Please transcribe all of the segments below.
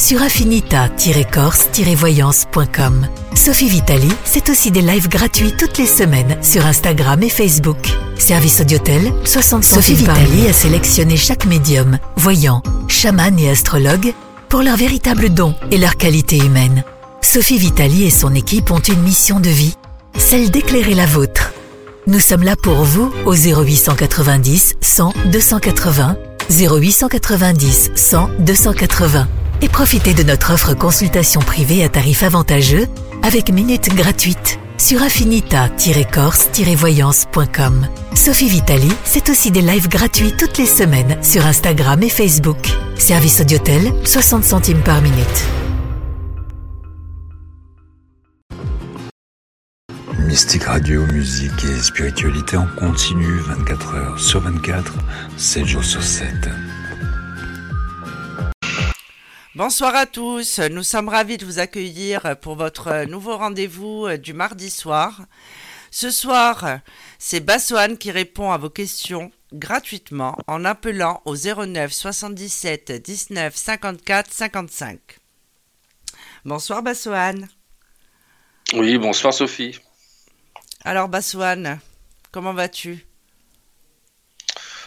sur affinita-corse-voyance.com. Sophie Vitali, c'est aussi des lives gratuits toutes les semaines sur Instagram et Facebook. Service audiotel, 60 Sophie Vitali a sélectionné chaque médium, voyant, chaman et astrologue pour leur véritable don et leur qualité humaine. Sophie Vitali et son équipe ont une mission de vie, celle d'éclairer la vôtre. Nous sommes là pour vous au 0890 100 280, 0890 100 280 et profitez de notre offre consultation privée à tarif avantageux avec minutes gratuites sur affinita-corse-voyance.com. Sophie Vitali, c'est aussi des lives gratuits toutes les semaines sur Instagram et Facebook. Service audiotel, 60 centimes par minute. Mystique Radio, musique et spiritualité en continu 24 heures sur 24, 7 jours sur 7. Bonsoir à tous, nous sommes ravis de vous accueillir pour votre nouveau rendez-vous du mardi soir. Ce soir, c'est Bassoane qui répond à vos questions gratuitement en appelant au 09 77 19 54 55. Bonsoir Bassoane. Oui, bonsoir Sophie. Alors Bassoane, comment vas-tu?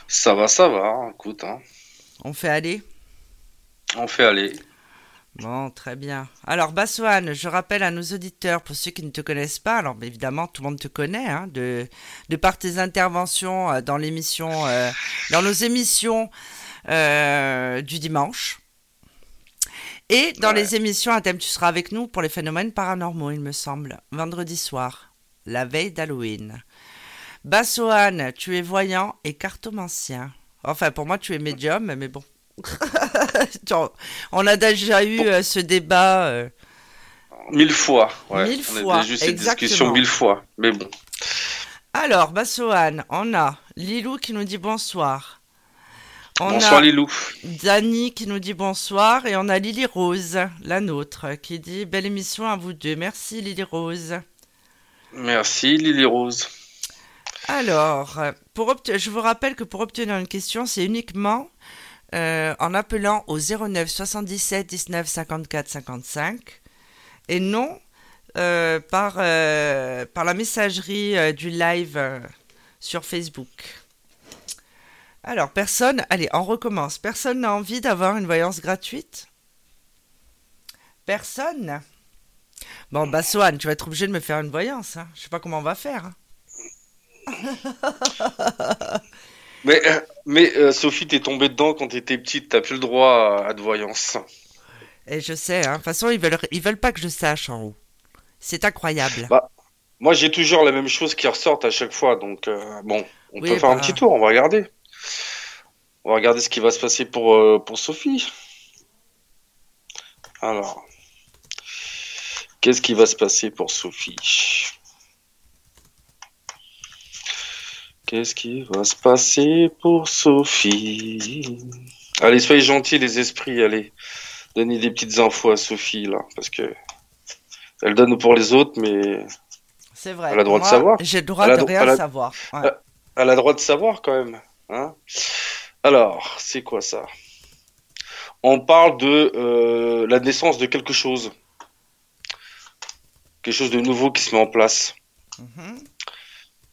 Ça va, ça va, écoute. Hein. On fait aller? On fait aller. Bon, très bien. Alors Bassoane, je rappelle à nos auditeurs, pour ceux qui ne te connaissent pas, alors évidemment tout le monde te connaît, hein, de, de par tes interventions euh, dans l'émission, euh, dans nos émissions euh, du dimanche. Et dans Ouais. les émissions à thème, tu seras avec nous pour les phénomènes paranormaux, il me semble, vendredi soir, la veille d'Halloween. Bassoane, tu es voyant et cartomancien. Enfin, pour moi, tu es médium, mais bon. On a déjà eu euh, ce débat. euh, Mille fois. Ouais. Mille on fois, a déjà eu cette exactement. discussion mille fois. Mais bon. Alors, Bassoane, on a Lilou qui nous dit bonsoir. On bonsoir a Lilou. Dani qui nous dit bonsoir. Et on a Lily Rose, la nôtre, qui dit belle émission à vous deux. Merci Lily Rose. Merci Lily Rose. Alors, pour je vous rappelle que pour obtenir une question, c'est uniquement euh, en appelant au 09 77 19 54 55 et non euh, par, euh, par la messagerie du live sur Facebook. Alors, personne, allez, on recommence. Personne n'a envie d'avoir une voyance gratuite? Personne? Bon, bah, Swan, tu vas être obligé de me faire une voyance. Hein. Je sais pas comment on va faire. hein. Mais, mais euh, Sophie, t'es tombée dedans quand t'étais petite. T'as plus le droit à, à de voyance. Et je sais, hein. de toute façon, ils veulent, ils veulent pas que je sache en haut. C'est incroyable. Bah, Moi, j'ai toujours la même chose qui ressortent à chaque fois. Donc, euh, bon, on Oui, peut faire un bah. petit tour. On va regarder. On va regarder ce qui va se passer pour, euh, pour Sophie. Alors, qu'est-ce qui va se passer pour Sophie? Qu'est-ce qui va se passer pour Sophie? Allez, soyez gentils, les esprits, allez. Donnez des petites infos à Sophie, là, parce que elle donne pour les autres, mais C'est vrai. Elle a le droit de savoir. J'ai le droit Elle de rien savoir. Ouais. Euh, elle a le droit de savoir quand même. Hein Alors, c'est quoi ça? On parle de euh, la naissance de quelque chose. Quelque chose de nouveau qui se met en place. Mhm.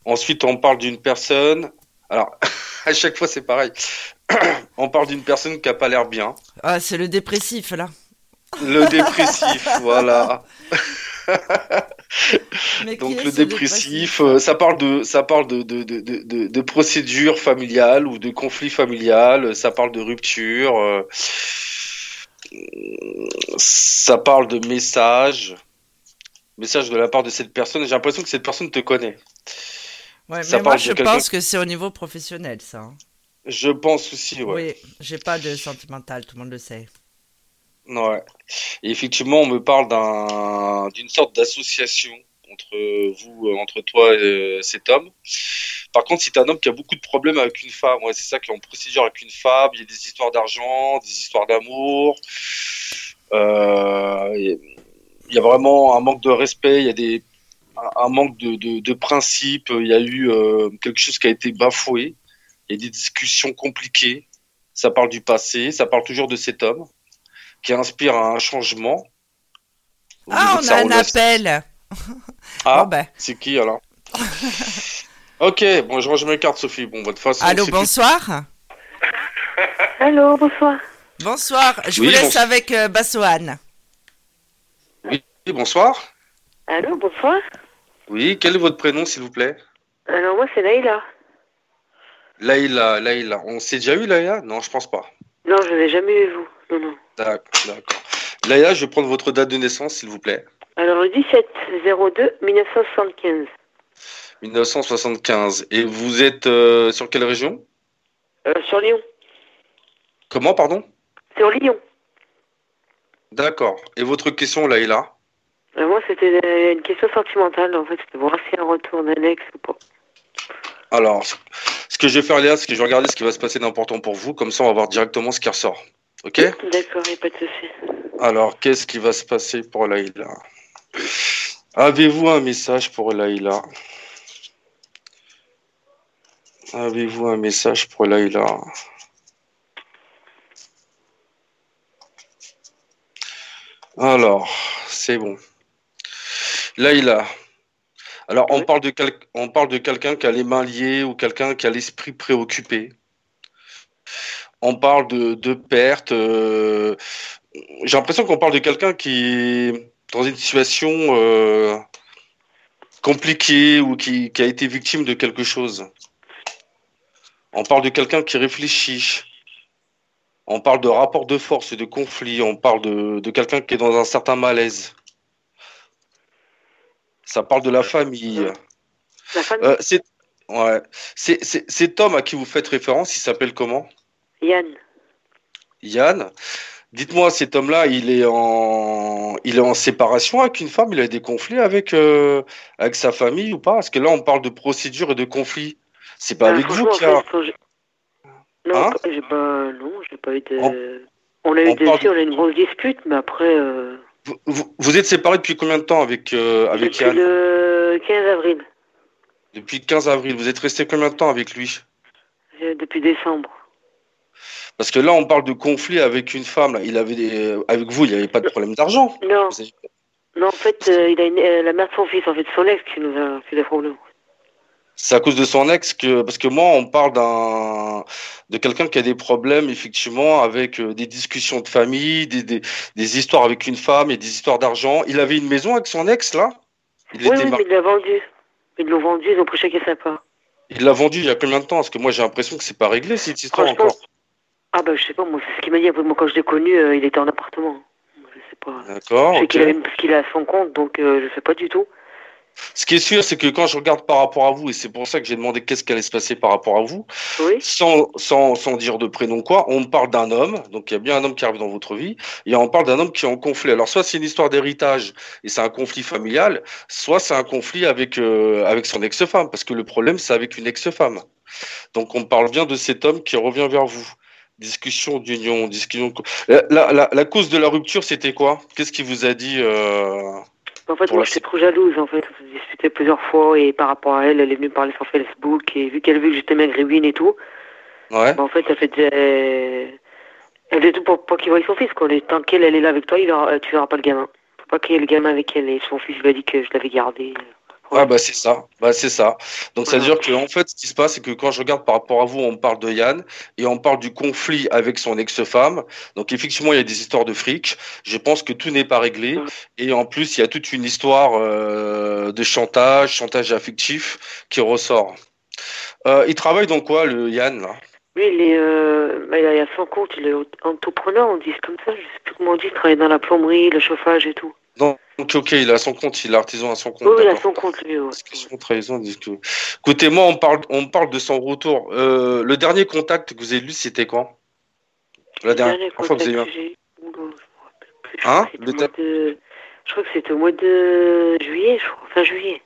Ensuite, on parle d'une personne. Alors, à chaque fois, c'est pareil. on parle d'une personne qui a pas l'air bien. Ah, c'est le dépressif, là. Le dépressif, voilà. Donc le dépressif, euh, ça parle de ça parle de de de de, procédure familiale ou de conflit familial, ça parle de rupture, euh, ça parle de messages, messages de la part de cette personne. J'ai l'impression que cette personne te connaît. Ouais, ça mais moi, je pense que c'est au niveau professionnel, ça. hein. Je pense aussi, ouais. Oui, j'ai pas de sentimental, tout le monde le sait. Ouais. Et effectivement, on me parle d'un d'une sorte d'association. On entre vous, entre toi et cet homme. Par contre, c'est un homme qui a beaucoup de problèmes avec une femme. Ouais, c'est ça qui est en procédure avec une femme. Il y a des histoires d'argent, des histoires d'amour. Euh, il y a vraiment un manque de respect. Il y a des un manque de, de, de principe. Il y a eu euh, quelque chose qui a été bafoué. Il y a des discussions compliquées. Ça parle du passé. Ça parle toujours de cet homme qui inspire un changement. Ah, on a un appel. Ah, ben. c'est qui alors? Ok, bon, je range mes cartes, Sophie. Bon, votre façon. Allô, bonsoir. Allô, bonsoir. Bonsoir. Je vous laisse avec euh, Bassoane. Oui, bonsoir. Allô, bonsoir. Oui, quel est votre prénom, s'il vous plaît? Alors, moi, c'est Laïla. Laïla, Laïla. On s'est déjà eu, Laïla? Non, je pense pas. Non, je n'ai jamais eu vous. Non, non. D'accord, d'accord. Laïla, je vais prendre votre date de naissance, s'il vous plaît. Alors, le 17 02 1975. 1975. Et vous êtes euh, sur quelle région? Euh, Sur Lyon. Comment, pardon? Sur Lyon. D'accord. Et votre question, Laïla? Moi, c'était une question sentimentale. En fait, c'était voir si un retour d'un ex ou pas. Alors, ce que je vais faire, Léa, c'est que je vais regarder ce qui va se passer d'important pour vous. Comme ça, on va voir directement ce qui ressort. Ok? D'accord, il n'y a pas de souci. Alors, qu'est-ce qui va se passer pour Laïla? Avez-vous un message pour Laïla? Avez-vous un message pour Laïla? Alors, c'est bon. Laïla. Alors, on parle de, on parle de quelqu'un qui a les mains liées ou quelqu'un qui a l'esprit préoccupé. On parle de, de perte. Euh, j'ai l'impression qu'on parle de quelqu'un qui est dans une situation euh, compliquée ou qui, qui a été victime de quelque chose. On parle de quelqu'un qui réfléchit. On parle de rapport de force et de conflit. On parle de, de quelqu'un qui est dans un certain malaise. Ça parle de la famille. La famille euh, c'est, ouais. c'est, cet homme à qui vous faites référence, il s'appelle comment? Yann. Yann. Dites-moi, cet homme-là, il est en, il est en séparation avec une femme. Il a des conflits avec euh, avec sa famille ou pas? Parce que là, on parle de procédure et de conflit. C'est pas avec vous qui a. Non, hein? j'ai pas, non, j'ai pas eu de. On, a eu des, on a une grosse dispute, mais après. Euh... Vous, vous, êtes séparés depuis combien de temps avec euh, avec depuis le 15 avril. Depuis le 15 avril, vous êtes resté combien de temps avec lui? Euh, Depuis décembre. Parce que là, on parle de conflit avec une femme. Là. Il avait des... avec vous, il n'y avait pas de problème d'argent. Non. Non, en fait, euh, il a une... euh, la mère de son fils, en fait, son ex, qui nous a fait des problèmes. C'est à cause de son ex que, parce que moi, on parle d'un, de quelqu'un qui a des problèmes, effectivement, avec euh, des discussions de famille, des, des, des histoires avec une femme et des histoires d'argent. Il avait une maison avec son ex, là? Il oui, oui, mais il l'a vendu. Ils l'ont vendu, ils ont pris chacun sa part. Il l'a vendu il y a combien de temps? Parce que moi, j'ai l'impression que c'est pas réglé, cette histoire encore. Ah, bah, je sais pas, moi, c'est ce qu'il m'a dit. Moi, quand je l'ai connu, euh, il était en appartement. Je sais pas. D'accord. Je sais qu'il avait, parce qu'il à son compte, donc euh, je sais pas du tout. Ce qui est sûr, c'est que quand je regarde par rapport à vous, et c'est pour ça que j'ai demandé qu'est-ce qui allait se passer par rapport à vous, Oui. sans, sans, sans dire de prénom quoi, on parle d'un homme, donc il y a bien un homme qui arrive dans votre vie, et on parle d'un homme qui est en conflit. Alors soit c'est une histoire d'héritage et c'est un conflit familial, soit c'est un conflit avec euh, avec son ex-femme, parce que le problème c'est avec une ex-femme. Donc on parle bien de cet homme qui revient vers vous. Discussion d'union, discussion. La, la, la, la cause de la rupture, c'était quoi? Qu'est-ce qui vous a dit euh... En fait, moi, j'étais trop jalouse, en fait. On s'est discuté plusieurs fois, et par rapport à elle, elle est venue me parler sur Facebook, et vu qu'elle a vu que j'étais maghrébine et tout, Ouais. bah, en fait, elle fait elle, elle fait tout pour pas qu'il voie son fils, quoi. Tant qu'elle, elle est là avec toi, il verra- tu verras pas le gamin. Faut pas qu'il y ait le gamin avec elle, et son fils lui a dit que je l'avais gardé. Ah bah c'est ça, bah c'est ça. Donc ça veut dire que en fait ce qui se passe c'est que quand je regarde par rapport à vous, on parle de Yann et on parle du conflit avec son ex-femme. Donc effectivement il y a des histoires de fric. Je pense que tout n'est pas réglé Ouais. et en plus il y a toute une histoire euh, de chantage, chantage affectif qui ressort. Euh, il travaille dans quoi le Yann là? Lui, il est, euh, bah, il a son compte, il est entrepreneur, on dit comme ça, je sais plus comment on dit, il travaille dans la plomberie, le chauffage et tout. Donc ok il a son compte, il est artisan à son compte. Oui, il a son compte, lui, ouais. Discussion, trahison, discussion. Écoutez, moi, on parle, on parle de son retour. Euh, le dernier contact que vous avez lu, c'était quand? La dernière Dernier fois que vous avez je Hein? crois que Le c'était au mois de- Je crois que c'était au mois de juillet, je crois. fin juillet.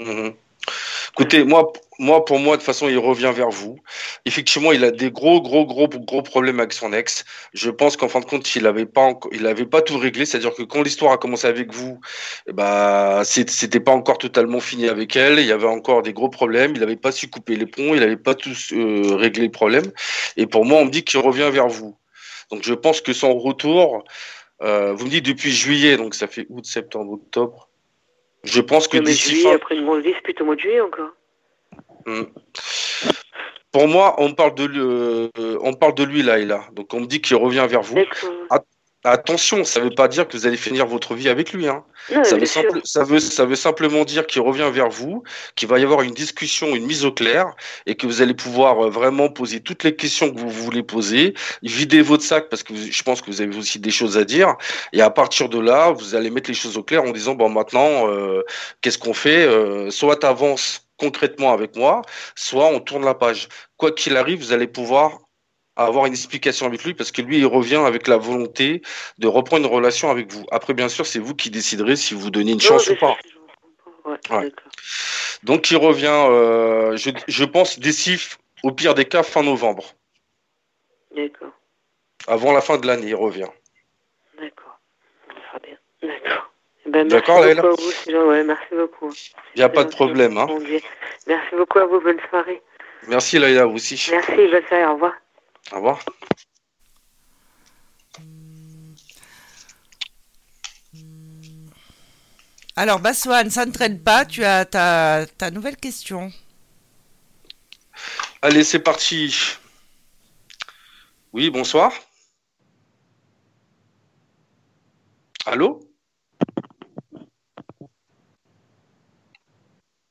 Mhm. Écoutez, moi, moi, pour moi, de toute façon, il revient vers vous. Effectivement, il a des gros, gros, gros, gros problèmes avec son ex. Je pense qu'en fin de compte, il n'avait pas, il avait pas tout réglé. C'est-à-dire que quand l'histoire a commencé avec vous, ben, c'était pas encore totalement fini avec elle. Il y avait encore des gros problèmes. Il n'avait pas su couper les ponts. Il n'avait pas tous euh, réglé le problème. Et pour moi, on me dit qu'il revient vers vous. Donc, je pense que son retour, euh, vous me dites depuis juillet, donc ça fait août, septembre, octobre. Je pense que d'ici fin... après une grosse dispute au mois de juillet encore. Hmm. Pour moi, on parle de lui, euh, on parle de lui là et là. Donc on me dit qu'il revient vers vous. Attention, ça ne veut pas dire que vous allez finir votre vie avec lui. Hein. ça, veut ça, veut, ça, veut simplement dire qu'il revient vers vous, qu'il va y avoir une discussion, une mise au clair, et que vous allez pouvoir euh, vraiment poser toutes les questions que vous voulez poser, vider votre sac parce que je pense que vous avez aussi des choses à dire, et à partir de là, vous allez mettre les choses au clair en disant bon maintenant, euh, qu'est-ce qu'on fait euh, Soit avance concrètement avec moi, soit on tourne la page. Quoi qu'il arrive, vous allez pouvoir avoir une explication avec lui parce que lui, il revient avec la volonté de reprendre une relation avec vous. Après, bien sûr, c'est vous qui déciderez si vous donnez une chance ou pas. Donc, il revient, euh, je, je, pense, d'ici, au pire des cas, fin novembre. D'accord. Avant la fin de l'année, il revient. D'accord. bien. D'accord. Eh ben, D'accord, merci beaucoup à vous. Ouais, merci beaucoup. Il n'y a pas de problème. Hein. Merci beaucoup à vous. Bonne soirée. Merci, Laïla, vous aussi. Merci, bonne soirée. Au revoir. Au revoir. Alors, Baswan, ça ne traîne pas. Tu as ta, ta nouvelle question. Allez, c'est parti. Oui, bonsoir. Allô?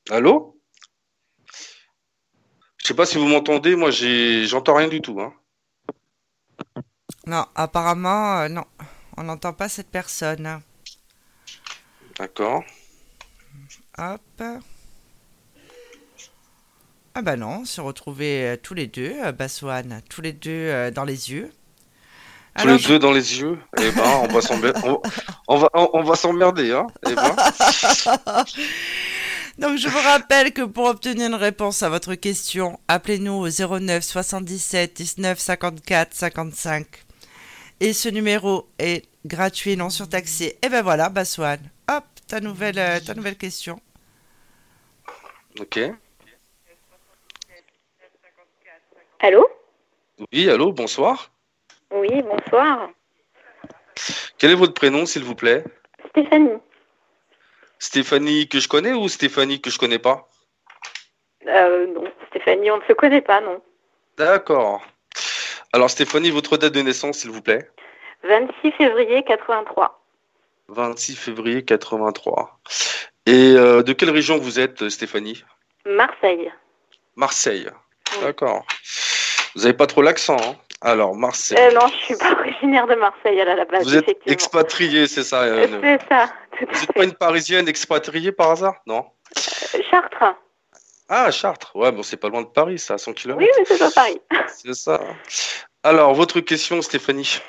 Allô? Je sais pas si vous m'entendez, moi j'entends rien du tout. Hein. Non, apparemment, euh, non. On n'entend pas cette personne. D'accord. Hop. Ah bah non, on se retrouvait euh, tous les deux, euh, Baswan, tous les deux dans les yeux. Tous les deux dans les yeux Eh ben, on va s'emmerder. On, va, on, va s'emmerder, hein eh ben. Donc je vous rappelle que pour obtenir une réponse à votre question, appelez-nous au 09 77 19 54 55. Et ce numéro est gratuit, non surtaxé. Et ben voilà, Baswan. Hop, ta nouvelle, euh, ta nouvelle question. Ok. Allô? Oui, allô, bonsoir. Oui, bonsoir. Quel est votre prénom, s'il vous plaît? Stéphanie. Stéphanie que je connais ou Stéphanie que je connais pas? Euh, Non, Stéphanie, on ne se connaît pas, non. D'accord. Alors Stéphanie, votre date de naissance, s'il vous plaît 26 février 83. 26 février 83. Et euh, de quelle région vous êtes, Stéphanie? Marseille. Marseille. D'accord. Vous n'avez pas trop l'accent, hein? Alors, Marseille. Euh, non, je suis pas originaire de Marseille à la base. Vous êtes expatriée, c'est ça euh, C'est ça. Tout vous n'êtes pas une parisienne expatriée par hasard? Non? Chartres. Ah, Chartres. Ouais, bon, c'est pas loin de Paris, ça, à 100 km. Oui, oui, c'est pas Paris. c'est ça. Alors, votre question, Stéphanie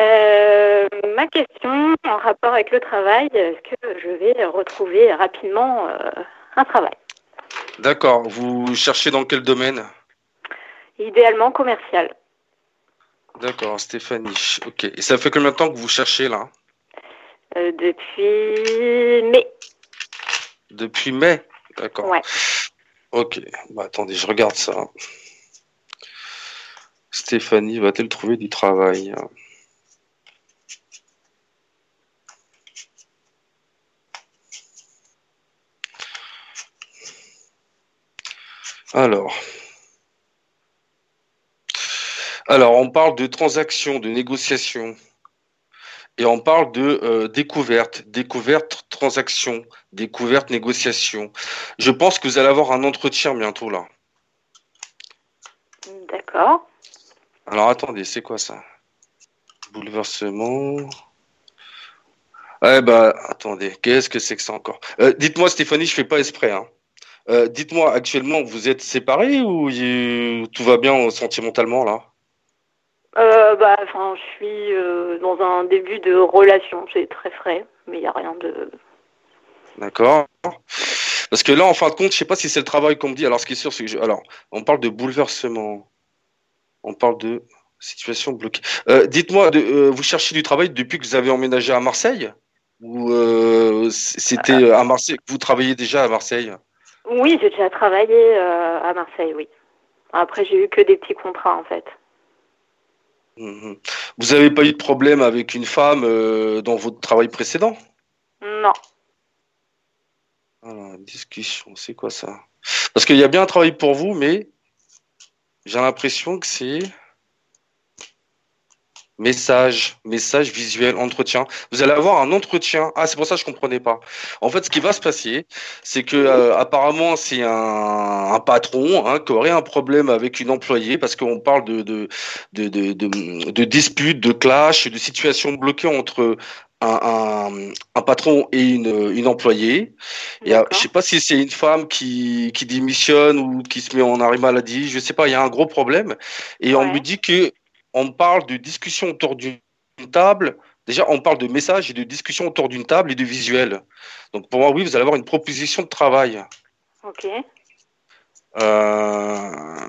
euh, Ma question en rapport avec le travail, est-ce que je vais retrouver rapidement euh, un travail? D'accord. Vous cherchez dans quel domaine? Idéalement commercial. D'accord, Stéphanie. Ok. Et ça fait combien de temps que vous cherchez là? Euh, Depuis mai. Depuis mai? D'accord. Ouais. Ok, bah, attendez, je regarde ça. Stéphanie va-t-elle trouver du travail? Alors. Alors, on parle de transactions, de négociations. Et on parle de euh, découverte, découverte, transaction, découverte, négociation. Je pense que vous allez avoir un entretien bientôt là. D'accord. Alors attendez, c'est quoi ça? Bouleversement. Eh bah attendez, qu'est-ce que c'est que ça encore? Euh, Dites-moi Stéphanie, je fais pas esprit. Hein. Euh, dites-moi actuellement, vous êtes séparés ou tout va bien sentimentalement là? Euh, bah, enfin, je suis euh, dans un début de relation, c'est très frais, mais il n'y a rien de. D'accord. Parce que là, en fin de compte, je sais pas si c'est le travail qu'on me dit. Alors, ce qui est sûr, c'est que je... alors, on parle de bouleversement. On parle de situation bloquée. Euh, dites-moi, euh, vous cherchez du travail depuis que vous avez emménagé à Marseille? Ou euh, c'était à Marseille que vous travaillez déjà à Marseille? Oui, j'ai déjà travaillé à Marseille, oui. Après, j'ai eu que des petits contrats en fait. Mhm. Vous n'avez pas eu de problème avec une femme dans votre travail précédent? Non. Alors, discussion, c'est quoi ça? Parce qu'il y a bien un travail pour vous, mais j'ai l'impression que c'est message, message visuel, entretien. Vous allez avoir un entretien. Ah, c'est pour ça que je comprenais pas. En fait, ce qui va se passer, c'est que euh, apparemment c'est un, patron hein, qui aurait un problème avec une employée parce qu'on parle de de, de de, de de disputes, de clash, de situations bloquées entre un, un, patron et une, une employée. Et, euh, je sais pas si c'est une femme qui, qui démissionne ou qui se met en arrêt maladie. Je sais pas. Il y a un gros problème. Et on me dit que on parle de discussion autour d'une table. Déjà, on parle de messages et de discussion autour d'une table et de visuel. Donc pour moi, oui, vous allez avoir une proposition de travail. Ok. Euh,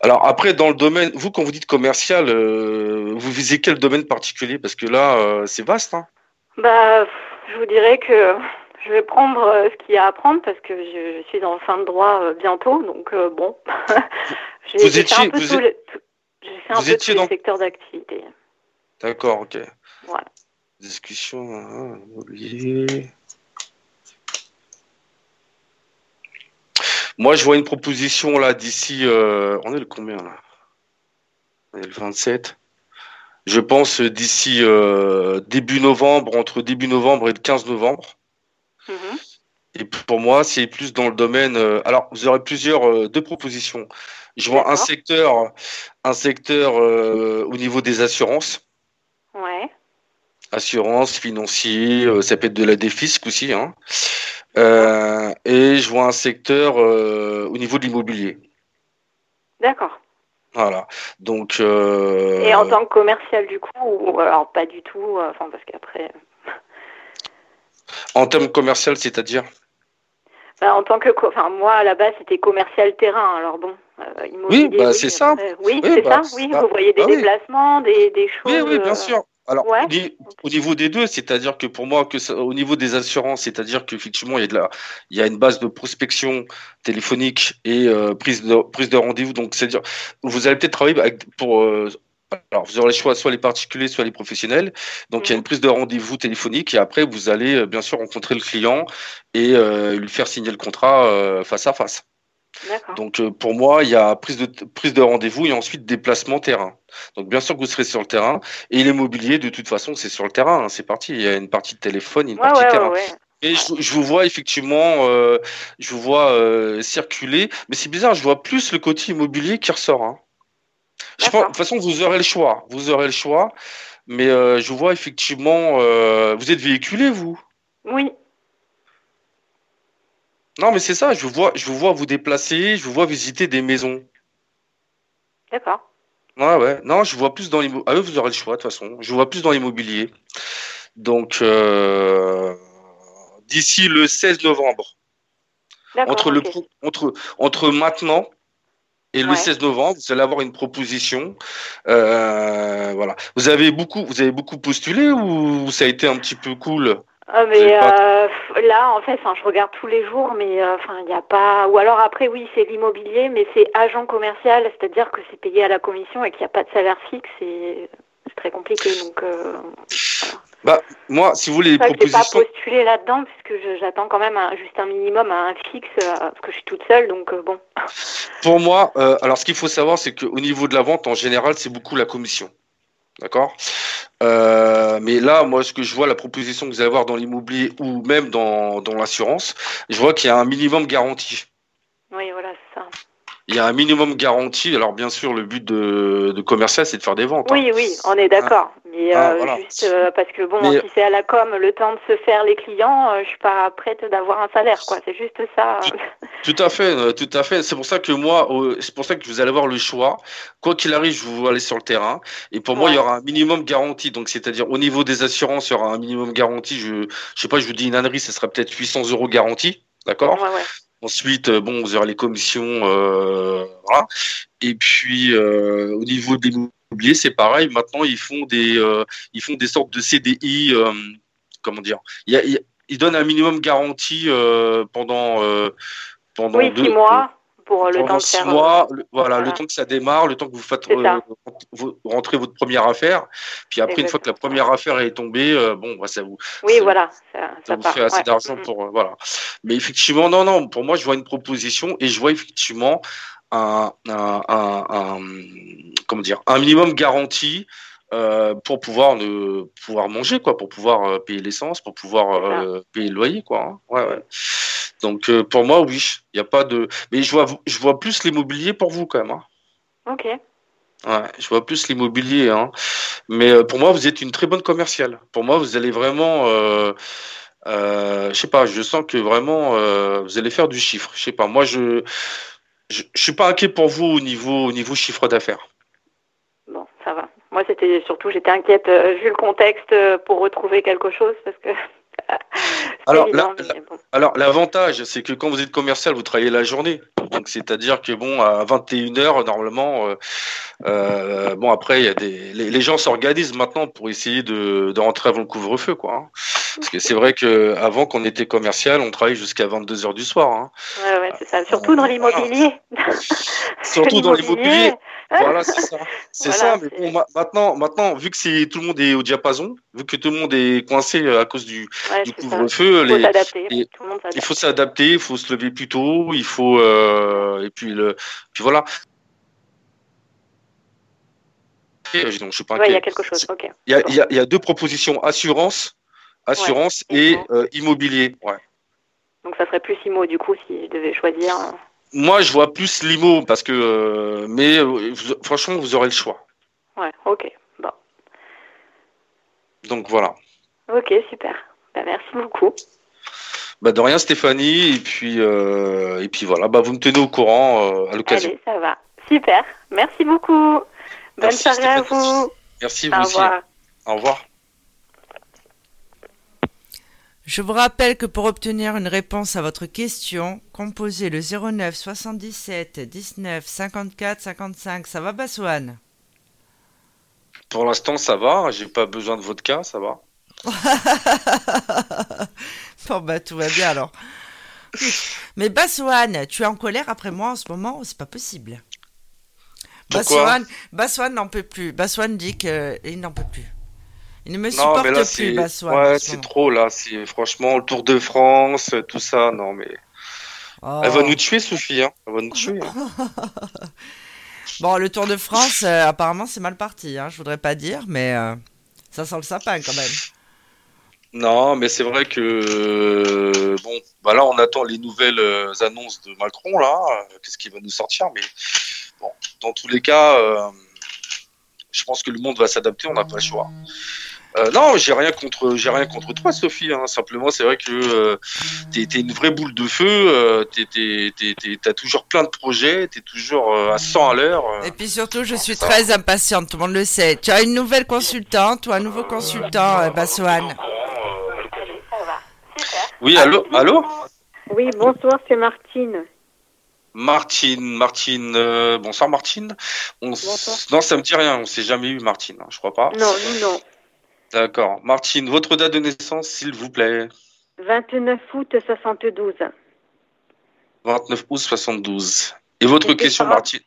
alors après, dans le domaine, vous, quand vous dites commercial, euh, vous visez quel domaine particulier? Parce que là, euh, c'est vaste. Hein. bah, je vous dirais que je vais prendre ce qu'il y a à prendre parce que je, suis en fin de droit bientôt. Donc bon, vous étiez, vous, un peu étiez dans... secteur d'activité. D'accord, ok. Voilà. Discussion, hein, immobilier. Moi, je vois une proposition là d'ici. Euh, on est le combien là? On est le 27. Je pense d'ici euh, début novembre, entre début novembre et le 15 novembre. Mhm. Et pour moi, c'est plus dans le domaine. Euh, alors, vous aurez plusieurs deux propositions. Je vois un secteur, un secteur euh, au niveau des assurances. Ouais. Assurance, financier, euh, ça peut être de la défisque aussi. Hein. Euh, et je vois un secteur au niveau de l'immobilier. D'accord. Voilà. Donc. Et en tant que commercial du coup, ou alors pas du tout, enfin parce qu'après. En termes commercial, c'est-à-dire bah, En tant que, enfin moi à la base c'était commercial terrain, alors bon. Euh, oui, bah, c'est ça. oui, c'est bah, ça. Oui, vous voyez des bah déplacements, des, des, choses. Oui, oui, bien euh, sûr. Alors, au niveau des deux, c'est-à-dire que pour moi, que au niveau des assurances, c'est-à-dire qu'effectivement, il y a de la, il y a une base de prospection téléphonique et euh, prise de prise de rendez-vous. Donc, c'est-à-dire, vous allez peut-être travailler avec, pour alors, vous aurez le choix, soit les particuliers, soit les professionnels. Donc, il y a une mhm. prise de rendez-vous téléphonique et après, vous allez bien sûr rencontrer le client et lui faire signer le contrat face à face. Donc euh, pour moi, il y a prise de prise de rendez-vous et ensuite déplacement terrain. Donc bien sûr que vous serez sur le terrain et l'immobilier de toute façon c'est sur le terrain, hein, c'est parti. Il y a une partie de téléphone, une partie terrain. et je, vous vois effectivement, euh, je vous vois euh, circuler, mais c'est bizarre, je vois plus le côté immobilier qui ressort. Hein. Je pense, de toute façon, vous aurez le choix, vous aurez le choix, mais je vois effectivement, vous êtes véhiculé vous? Oui. Non, mais c'est ça, je vous, vois, je vous vois vous déplacer, je vous vois visiter des maisons. D'accord. Ouais, ouais. Non, je vois plus dans l'immobilier. Ah, vous aurez le choix, de toute façon. Je vois plus dans l'immobilier. Donc, euh, d'ici le 16 novembre. Entre, le, entre, entre maintenant et le 16 novembre, vous allez avoir une proposition. Euh, voilà. Vous avez beaucoup, vous avez beaucoup postulé ou ça a été un petit peu cool? Ah, mais euh, là, en fait, je regarde tous les jours, mais euh, enfin, il n'y a pas. Ou alors après, oui, c'est l'immobilier, mais c'est agent commercial, c'est-à-dire que c'est payé à la commission et qu'il n'y a pas de salaire fixe, et c'est très compliqué. Donc, euh, bah, moi, si vous voulez les propositions. Je pas postuler là-dedans puisque j'attends quand même juste un minimum, un fixe, parce que je suis toute seule, donc bon. Pour moi, alors ce qu'il faut savoir, c'est qu'au niveau de la vente, en général, c'est beaucoup la commission. D'accord? Euh, Mais là, moi, ce que je vois, la proposition que vous allez avoir dans l'immobilier ou même dans, dans l'assurance, je vois qu'il y a un minimum garanti. Oui, voilà, c'est ça. Il y a un minimum garanti. Alors bien sûr, le but de, de commercial, c'est de faire des ventes. hein. Oui, oui, on est d'accord. Mais Ah, euh, voilà. juste euh, parce que bon, Mais- si c'est à la com, le temps de se faire les clients, euh, je suis pas prête d'avoir un salaire, quoi. C'est juste ça. Tout à fait, euh, tout à fait. C'est pour ça que moi, c'est pour ça que vous allez avoir le choix. Quoi qu'il arrive, je vous aller sur le terrain. Et pour moi, il y aura un minimum garanti. Donc, c'est-à-dire au niveau des assurances, il y aura un minimum garanti. Je, je sais pas, je vous dis une ânerie, ce sera peut-être 800 euros garanti, d'accord? Ouais, ouais. Ensuite, euh, bon, vous aurez les commissions, euh, voilà. Et puis euh, au niveau de l'immobilier, c'est pareil. Maintenant, ils font des, ils font des sortes de CDI. comment dire il y a- il y a- Ils donnent un minimum garanti pendant pendant Oui, deux, six mois pour le pendant temps de six faire. euh, mois, le- voilà, le temps que ça démarre, le temps que vous faites euh, vous rentrez votre première affaire, puis après une fois que la première affaire est tombée, euh, bon, bah, ça vous Oui, ça- voilà. Ça, ça ça vous part. fait assez ouais. d'argent pour euh, voilà. Mais effectivement, non, non. Pour moi, je vois une proposition et je vois effectivement un, un, un, un- comment dire, un minimum garanti euh, pour pouvoir ne pouvoir manger quoi, pour pouvoir euh, payer l'essence, pour pouvoir euh, payer le loyer quoi. hein. Ouais, ouais. Donc euh, pour moi, oui, il y a pas de. Mais je vois, je vois plus l'immobilier pour vous quand même. hein. Ok. Ouais, je vois plus l'immobilier, hein. Mais euh, pour moi, vous êtes une très bonne commerciale. Pour moi, vous allez vraiment, euh, je sais pas, je sens que vraiment, vous allez faire du chiffre. Je sais pas, moi, je, je, je suis pas inquiet pour vous au niveau, au niveau chiffre d'affaires. Bon, ça va. Moi, c'était surtout, j'étais inquiète euh, vu le contexte euh, pour retrouver quelque chose parce que. Alors, bon. Alors, l'avantage, c'est que quand vous êtes commercial, vous travaillez la journée. Donc, c'est-à-dire que bon, à 21h, normalement, euh, euh, bon, après, il y a des, les, les gens s'organisent maintenant pour essayer de, de rentrer avant le couvre-feu, quoi. hein. Parce que c'est vrai que avant qu'on était commercial, on travaillait jusqu'à 22h du soir. hein. Ouais, ouais, c'est ça. Surtout dans l'immobilier. Surtout dans l'immobilier. Voilà, c'est ça. C'est Voilà, ça. Mais c'est- bon, ma- maintenant, maintenant, vu que c'est tout le monde est au diapason, vu que tout le monde est coincé euh, à cause du, Ouais, couvre-feu, Il faut s'adapter. les- il faut s'adapter, il faut se lever plus tôt, il faut euh, et puis le, puis voilà. Donc, je suis pas Ouais, il y a quelque chose. Il y a, il y a- il y a deux propositions assurance, assurance Ouais. et euh, immobilier. Ouais. Donc ça serait plus IMO du coup si je devais choisir. Moi, je vois plus l'IMO parce que, euh, mais euh, vous- franchement, vous aurez le choix. Ouais, ok. Bon. Donc voilà. Ok, super. Bah, merci beaucoup. Bah de rien, Stéphanie. Et puis, euh, et puis voilà. Bah vous me tenez au courant à l'occasion. Allez, ça va. Super. Merci beaucoup. Bonne Merci, soirée à vous. Merci vous Au aussi. revoir. Au revoir. Je vous rappelle que pour obtenir une réponse à votre question, composez le 09 77 19 54 55. Ça va, Bassoane Pour l'instant, ça va. J'ai pas besoin de vodka, ça va. Bon, bah, tout va bien alors. Mais Bassoane, tu es en colère après moi en ce moment? C'est pas possible. Bassoane, Bassoane n'en peut plus. Bassoane dit qu'il n'en peut plus. Il ne me Non, supporte mais là, plus, ouais, ce c'est trop là. Franchement le Tour de France, tout ça. Non, mais Oh. elle va nous tuer, Sophie. Hein. Elle va nous tuer. hein. Bon, le Tour de France, euh, apparemment, c'est mal parti. Hein. Je voudrais pas dire, mais euh, ça sent le sapin quand même. Non, mais c'est vrai que euh, bon, bah là, on attend les nouvelles annonces de Macron là. Qu'est-ce qu'il va nous sortir Mais bon, dans tous les cas, euh, je pense que le monde va s'adapter. On n'a pas le choix. Euh, non, j'ai rien contre, j'ai rien contre toi, Sophie. hein. Simplement, c'est vrai que euh, t'es, t'es une vraie boule de feu. Euh, t'as toujours plein de projets. T'es toujours euh, à 100 à l'heure. euh. Et puis surtout, je suis ça. très impatiente, tout le monde le sait. Tu as une nouvelle consultante ou un nouveau consultant, euh, Bassoane? Oui, allô, allô, Oui, bonsoir, c'est Martine. Martine, Martine. euh, bonsoir, Martine. On Bonsoir. Non, ça me dit rien. On s'est jamais eu, Martine. hein, je crois pas. Non, nous, non. D'accord. Martine, votre date de naissance, s'il vous plaît. 29 août 72. 29 août 72. Et votre question, par- Martine?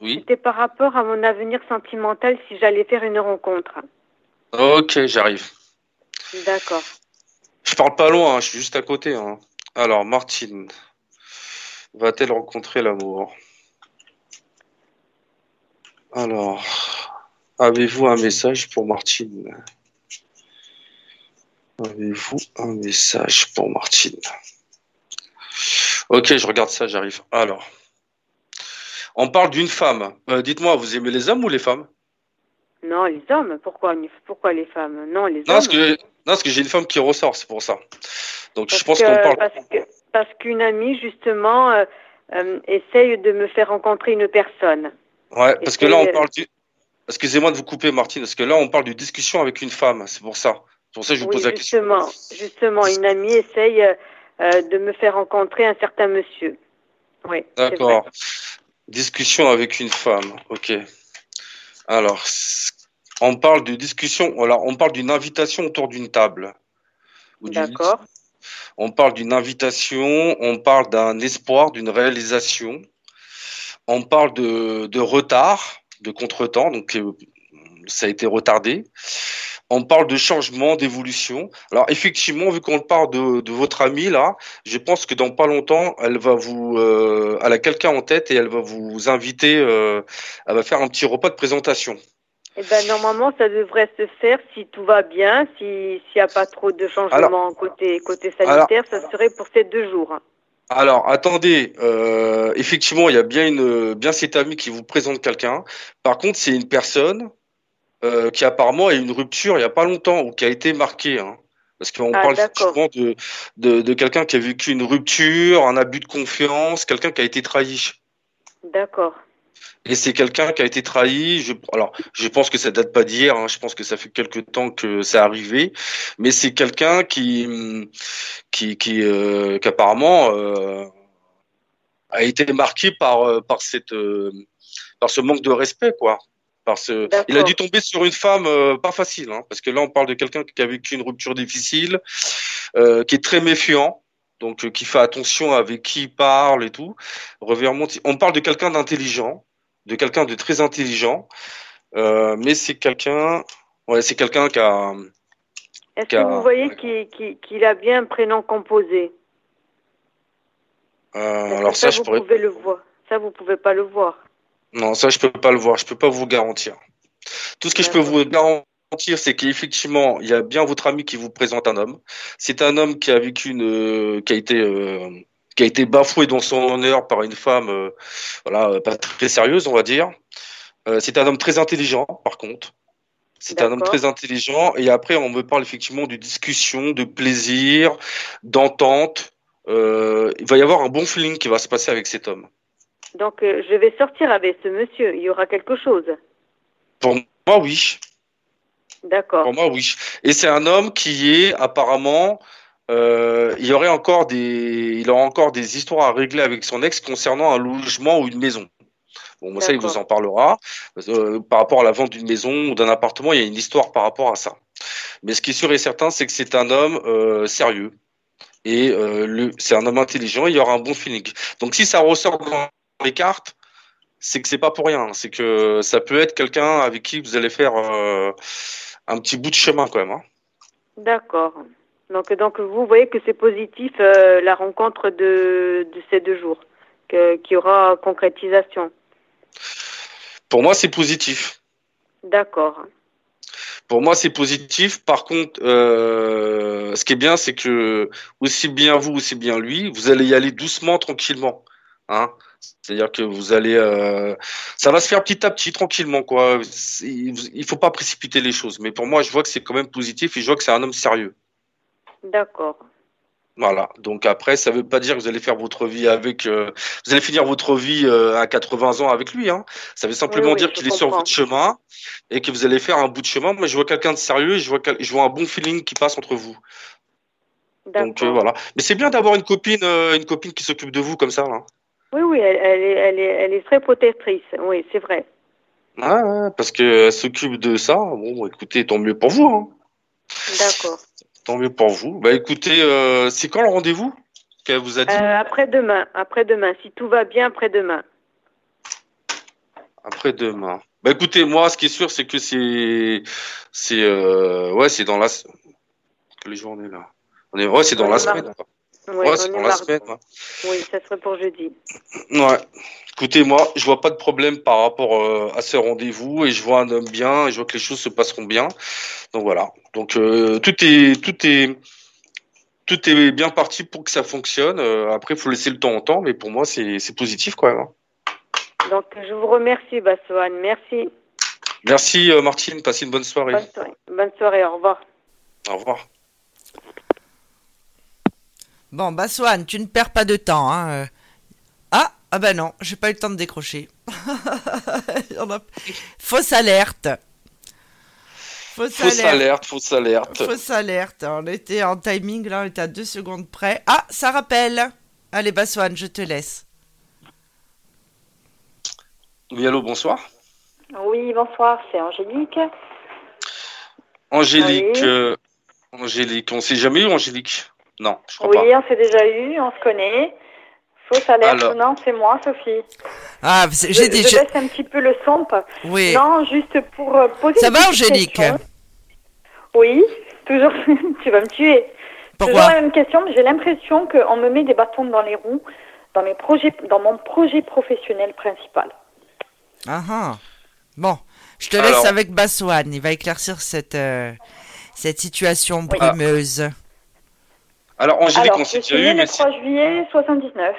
Oui. C'était par rapport à mon avenir sentimental si j'allais faire une rencontre. Ok, j'arrive. D'accord. Je parle pas loin, hein, je suis juste à côté. hein. Alors, Martine, va-t-elle rencontrer l'amour? Alors, avez-vous un message pour Martine? Avez-vous un message pour Martine Ok, je regarde ça, j'arrive. Alors, On parle d'une femme. Euh, Dites-moi, vous aimez les hommes ou les femmes? Non, les hommes. Pourquoi, pourquoi les femmes? Non, les Non, hommes. parce que, non, parce que j'ai une femme qui ressort, c'est pour ça. Donc Parce je pense qu'on parle. Parce qu'une amie, justement, euh, euh, essaye de me faire rencontrer une personne. Ouais, parce que là, on parle du. Excusez-moi de vous couper, Martine, parce que là, on parle de discussion avec une femme. C'est pour ça. C'est pour ça que je vous oui, pose la question. justement, justement, une amie essaye euh, euh, de me faire rencontrer un certain monsieur. Oui. D'accord. Discussion avec une femme. Ok. Alors, on parle de discussion. On parle d'une invitation autour d'une table. D'accord. On parle d'une invitation. On parle d'un espoir, d'une réalisation. On parle de, de retard, de contretemps. Donc, euh, ça a été retardé. On parle de changement, d'évolution. Alors effectivement, vu qu'on parle de, de votre amie là, je pense que dans pas longtemps, elle va vous, euh, elle a quelqu'un en tête et elle va vous inviter. euh, elle va faire un petit repas de présentation. Eh ben, normalement, ça devrait se faire si tout va bien, si- s'il n'y a pas trop de changements côté, côté sanitaire, ça serait pour ces deux jours. Alors attendez, euh, effectivement, il y a bien une, bien cet ami qui vous présente quelqu'un. Par contre, c'est une personne euh, qui apparemment a eu une rupture il y a pas longtemps ou qui a été marquée. Hein. Parce qu'on Ah, parle effectivement de, de, de quelqu'un qui a vécu une rupture, un abus de confiance, quelqu'un qui a été trahi. D'accord. Et c'est quelqu'un qui a été trahi. Je, alors, je pense que ça date pas d'hier. Hein, je pense que ça fait quelque temps que c'est arrivé. Mais c'est quelqu'un qui, qui, qui, euh, qui apparemment euh, a été marqué par, par cette, euh, par ce manque de respect, quoi. Par ce, D'accord. il a dû tomber sur une femme euh, pas facile, hein, parce que là, on parle de quelqu'un qui a vécu une rupture difficile, euh, qui est très méfiant. Donc, euh, qui fait attention avec qui il parle et tout. On parle de quelqu'un d'intelligent, de quelqu'un de très intelligent, mais c'est quelqu'un, ouais, c'est quelqu'un qui a, Est-ce que vous voyez qu'il a bien un prénom composé? Alors ça, je vous pourrais, pouvez le voir. Ça, vous pouvez pas le voir. Non, ça, je peux pas le voir, je peux pas vous garantir. Tout ce que je peux vous garantir, c'est qu'effectivement, il y a bien votre ami qui vous présente un homme. C'est un homme qui a vécu une, euh, qui a été, euh, qui a été bafoué dans son honneur par une femme, euh, voilà, pas très sérieuse, on va dire. Euh, c'est un homme très intelligent, par contre. C'est un homme très intelligent. Et après, on me parle effectivement de discussion, de plaisir, d'entente. Euh, il va y avoir un bon feeling qui va se passer avec cet homme. Donc, euh, je vais sortir avec ce monsieur. Il y aura quelque chose. Pour moi, oui. D'accord. Pour moi, oui. Et c'est un homme qui est apparemment, euh, il y aurait encore des, il aura encore des histoires à régler avec son ex concernant un logement ou une maison. Bon, moi, ça, il vous en parlera. Euh, par rapport à la vente d'une maison ou d'un appartement, il y a une histoire par rapport à ça. Mais ce qui est sûr et certain, c'est que c'est un homme euh, sérieux. Et euh, le, c'est un homme intelligent, il y aura un bon feeling. Donc si ça ressort dans les cartes, c'est que c'est pas pour rien. C'est que ça peut être quelqu'un avec qui vous allez faire euh, un petit bout de chemin quand même. hein. D'accord. Donc, donc, vous voyez que c'est positif euh, la rencontre de, de ces deux jours, qu'il y aura concrétisation. Pour moi, c'est positif. D'accord. Pour moi, c'est positif. Par contre, euh, ce qui est bien, c'est que aussi bien vous, aussi bien lui, vous allez y aller doucement, tranquillement. Hein C'est-à-dire que vous allez, euh, ça va se faire petit à petit, tranquillement, quoi. Il faut pas précipiter les choses. Mais pour moi, je vois que c'est quand même positif et je vois que c'est un homme sérieux. D'accord. Voilà. Donc après, ça veut pas dire que vous allez faire votre vie avec, euh, vous allez finir votre vie euh, à 80 ans avec lui. Hein. Ça veut simplement Oui, oui, dire qu'il est sur votre chemin et que vous allez faire un bout de chemin. Moi, je vois quelqu'un de sérieux, et je vois, je vois un bon feeling qui passe entre vous. Donc voilà. Mais c'est bien d'avoir une copine, une copine qui s'occupe de vous comme ça. Là. Oui, oui, elle, elle est, elle, est, elle est très protectrice. Oui, c'est vrai. Ouais, ouais, parce qu'elle s'occupe de ça. Bon, écoutez, tant mieux pour vous. Hein. D'accord. Tant mieux pour vous. Bah écoutez, euh, c'est quand le rendez-vous qu'elle vous a dit? Euh, après-demain, après-demain, si tout va bien, après-demain. Après-demain. Bah écoutez, moi, ce qui est sûr, c'est que c'est, c'est, euh, ouais, c'est dans la, quelle journée là On est, ouais, c'est dans la semaine. quoi. Oui, Ouais, c'est est la mardi. semaine. ouais. Oui, ça serait pour jeudi. Ouais. Écoutez, moi, je vois pas de problème par rapport euh, à ce rendez-vous et je vois un homme bien et je vois que les choses se passeront bien. Donc voilà. Donc euh, tout est, tout est, tout est bien parti pour que ça fonctionne. Euh, après, il faut laisser le temps au temps, mais pour moi, c'est, c'est positif quand même. hein. Donc, je vous remercie, Bassoane. Merci. Merci Martine, passez une bonne soirée. Bonne soirée. Bonne soirée, au revoir. Au revoir. Bon, bah Swan, tu ne perds pas de temps. Hein. euh. Ah, ah bah non, j'ai pas eu le temps de décrocher. A- Fausse alerte. Fausse, Fausse alerte. alerte, fausse alerte. Fausse alerte. On était en timing, là, on était à deux secondes près. Ah, ça rappelle. Allez, Baswan, je te laisse. Oui, allô, bonsoir. Oui, bonsoir, c'est Angélique. Angélique, Oui. euh, Angélique, on s'est jamais eu Angélique Non, je crois Oui, on s'est déjà eu, on se connaît. Fausse alerte, Alors. non, c'est moi, Sophie. Ah, j'ai dit. je baisse un petit peu le son. pas- Oui. Non, juste pour euh, poser Ça une va, Angélique question. Oui, toujours. tu vas me tuer. toujours Pourquoi la même question, mais j'ai l'impression qu'on me met des bâtons dans les roues dans, mes projets, dans mon projet professionnel principal. Ah ah. Bon, je te laisse avec Baswan. Il va éclaircir cette, euh, cette situation brumeuse. Alors, Angélique, Alors, on s'est déjà eu, mais le 3 juillet 79.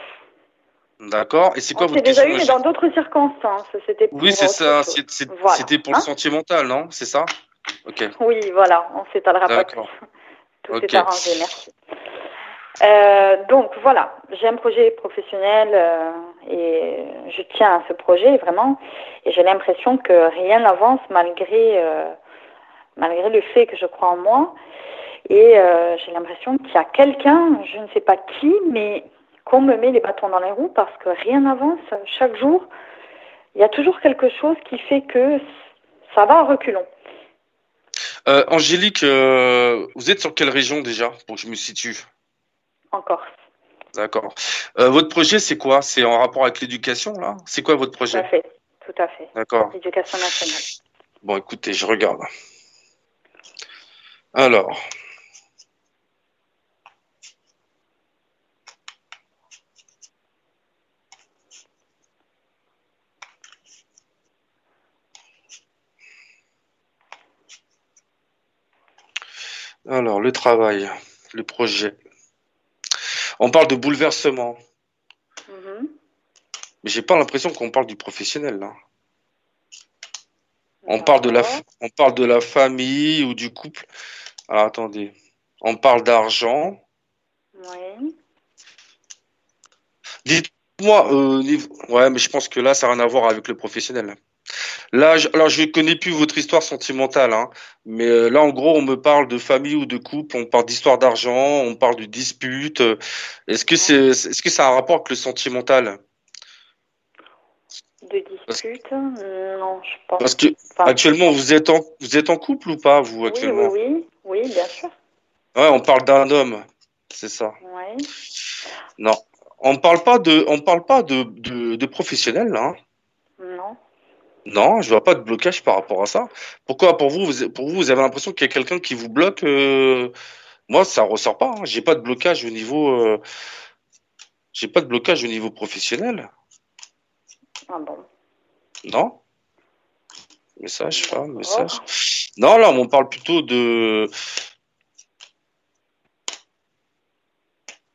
D'accord. Et c'est quoi On votre déjà question eu, mais dans d'autres circonstances. C'était pour Oui, c'est ça. Voilà. Pour le Hein sentimental, non? C'est ça? Ok. Oui, voilà, on s'étalera pas plus. D'accord. Tout Ok. s'est arrangé, merci. Euh, donc voilà, j'ai un projet professionnel euh, et je tiens à ce projet vraiment et j'ai l'impression que rien n'avance malgré euh, malgré le fait que je crois en moi et euh, j'ai l'impression qu'il y a quelqu'un, je ne sais pas qui, mais qu'on me met les bâtons dans les roues parce que rien n'avance. Chaque jour, il y a toujours quelque chose qui fait que ça va à reculons. Euh, Angélique, euh, vous êtes sur quelle région déjà pour que je me situe? En Corse. D'accord. Euh, votre projet, c'est quoi? C'est en rapport avec l'éducation, là? C'est quoi votre Tout projet? à fait, tout à fait. D'accord. L'éducation nationale. Bon, écoutez, je regarde. Alors. Alors, le travail, le projet. On parle de bouleversement, Mhm. mais j'ai pas l'impression qu'on parle du professionnel, là. On parle de la, D'accord. on parle de la famille ou du couple. Alors, attendez. On parle d'argent. Oui. Dites-moi, euh, niveau- ouais, mais je pense que là, ça n'a rien à voir avec le professionnel. Là, je, alors je connais plus votre histoire sentimentale, hein, mais euh, là, en gros, on me parle de famille ou de couple, on parle d'histoire d'argent, on parle de dispute. euh, Est-ce que c'est, est-ce que ça a un rapport avec le sentimental? De dispute Non, je pense Parce que pas. actuellement, vous êtes en, vous êtes en couple ou pas, vous, actuellement? oui, oui, oui, bien sûr. Ouais, on parle d'un homme, c'est ça. Oui. Non, on parle pas de, on parle pas de, de, de professionnel, là. hein. Non. Non, je vois pas de blocage par rapport à ça. Pourquoi pour vous, vous- pour vous, vous avez l'impression qu'il y a quelqu'un qui vous bloque euh, Moi, ça ressort pas. hein. J'ai pas de blocage au niveau, euh, j'ai pas de blocage au niveau professionnel. Ah bon. Non. Message, femme, message. Non, là, on parle plutôt de.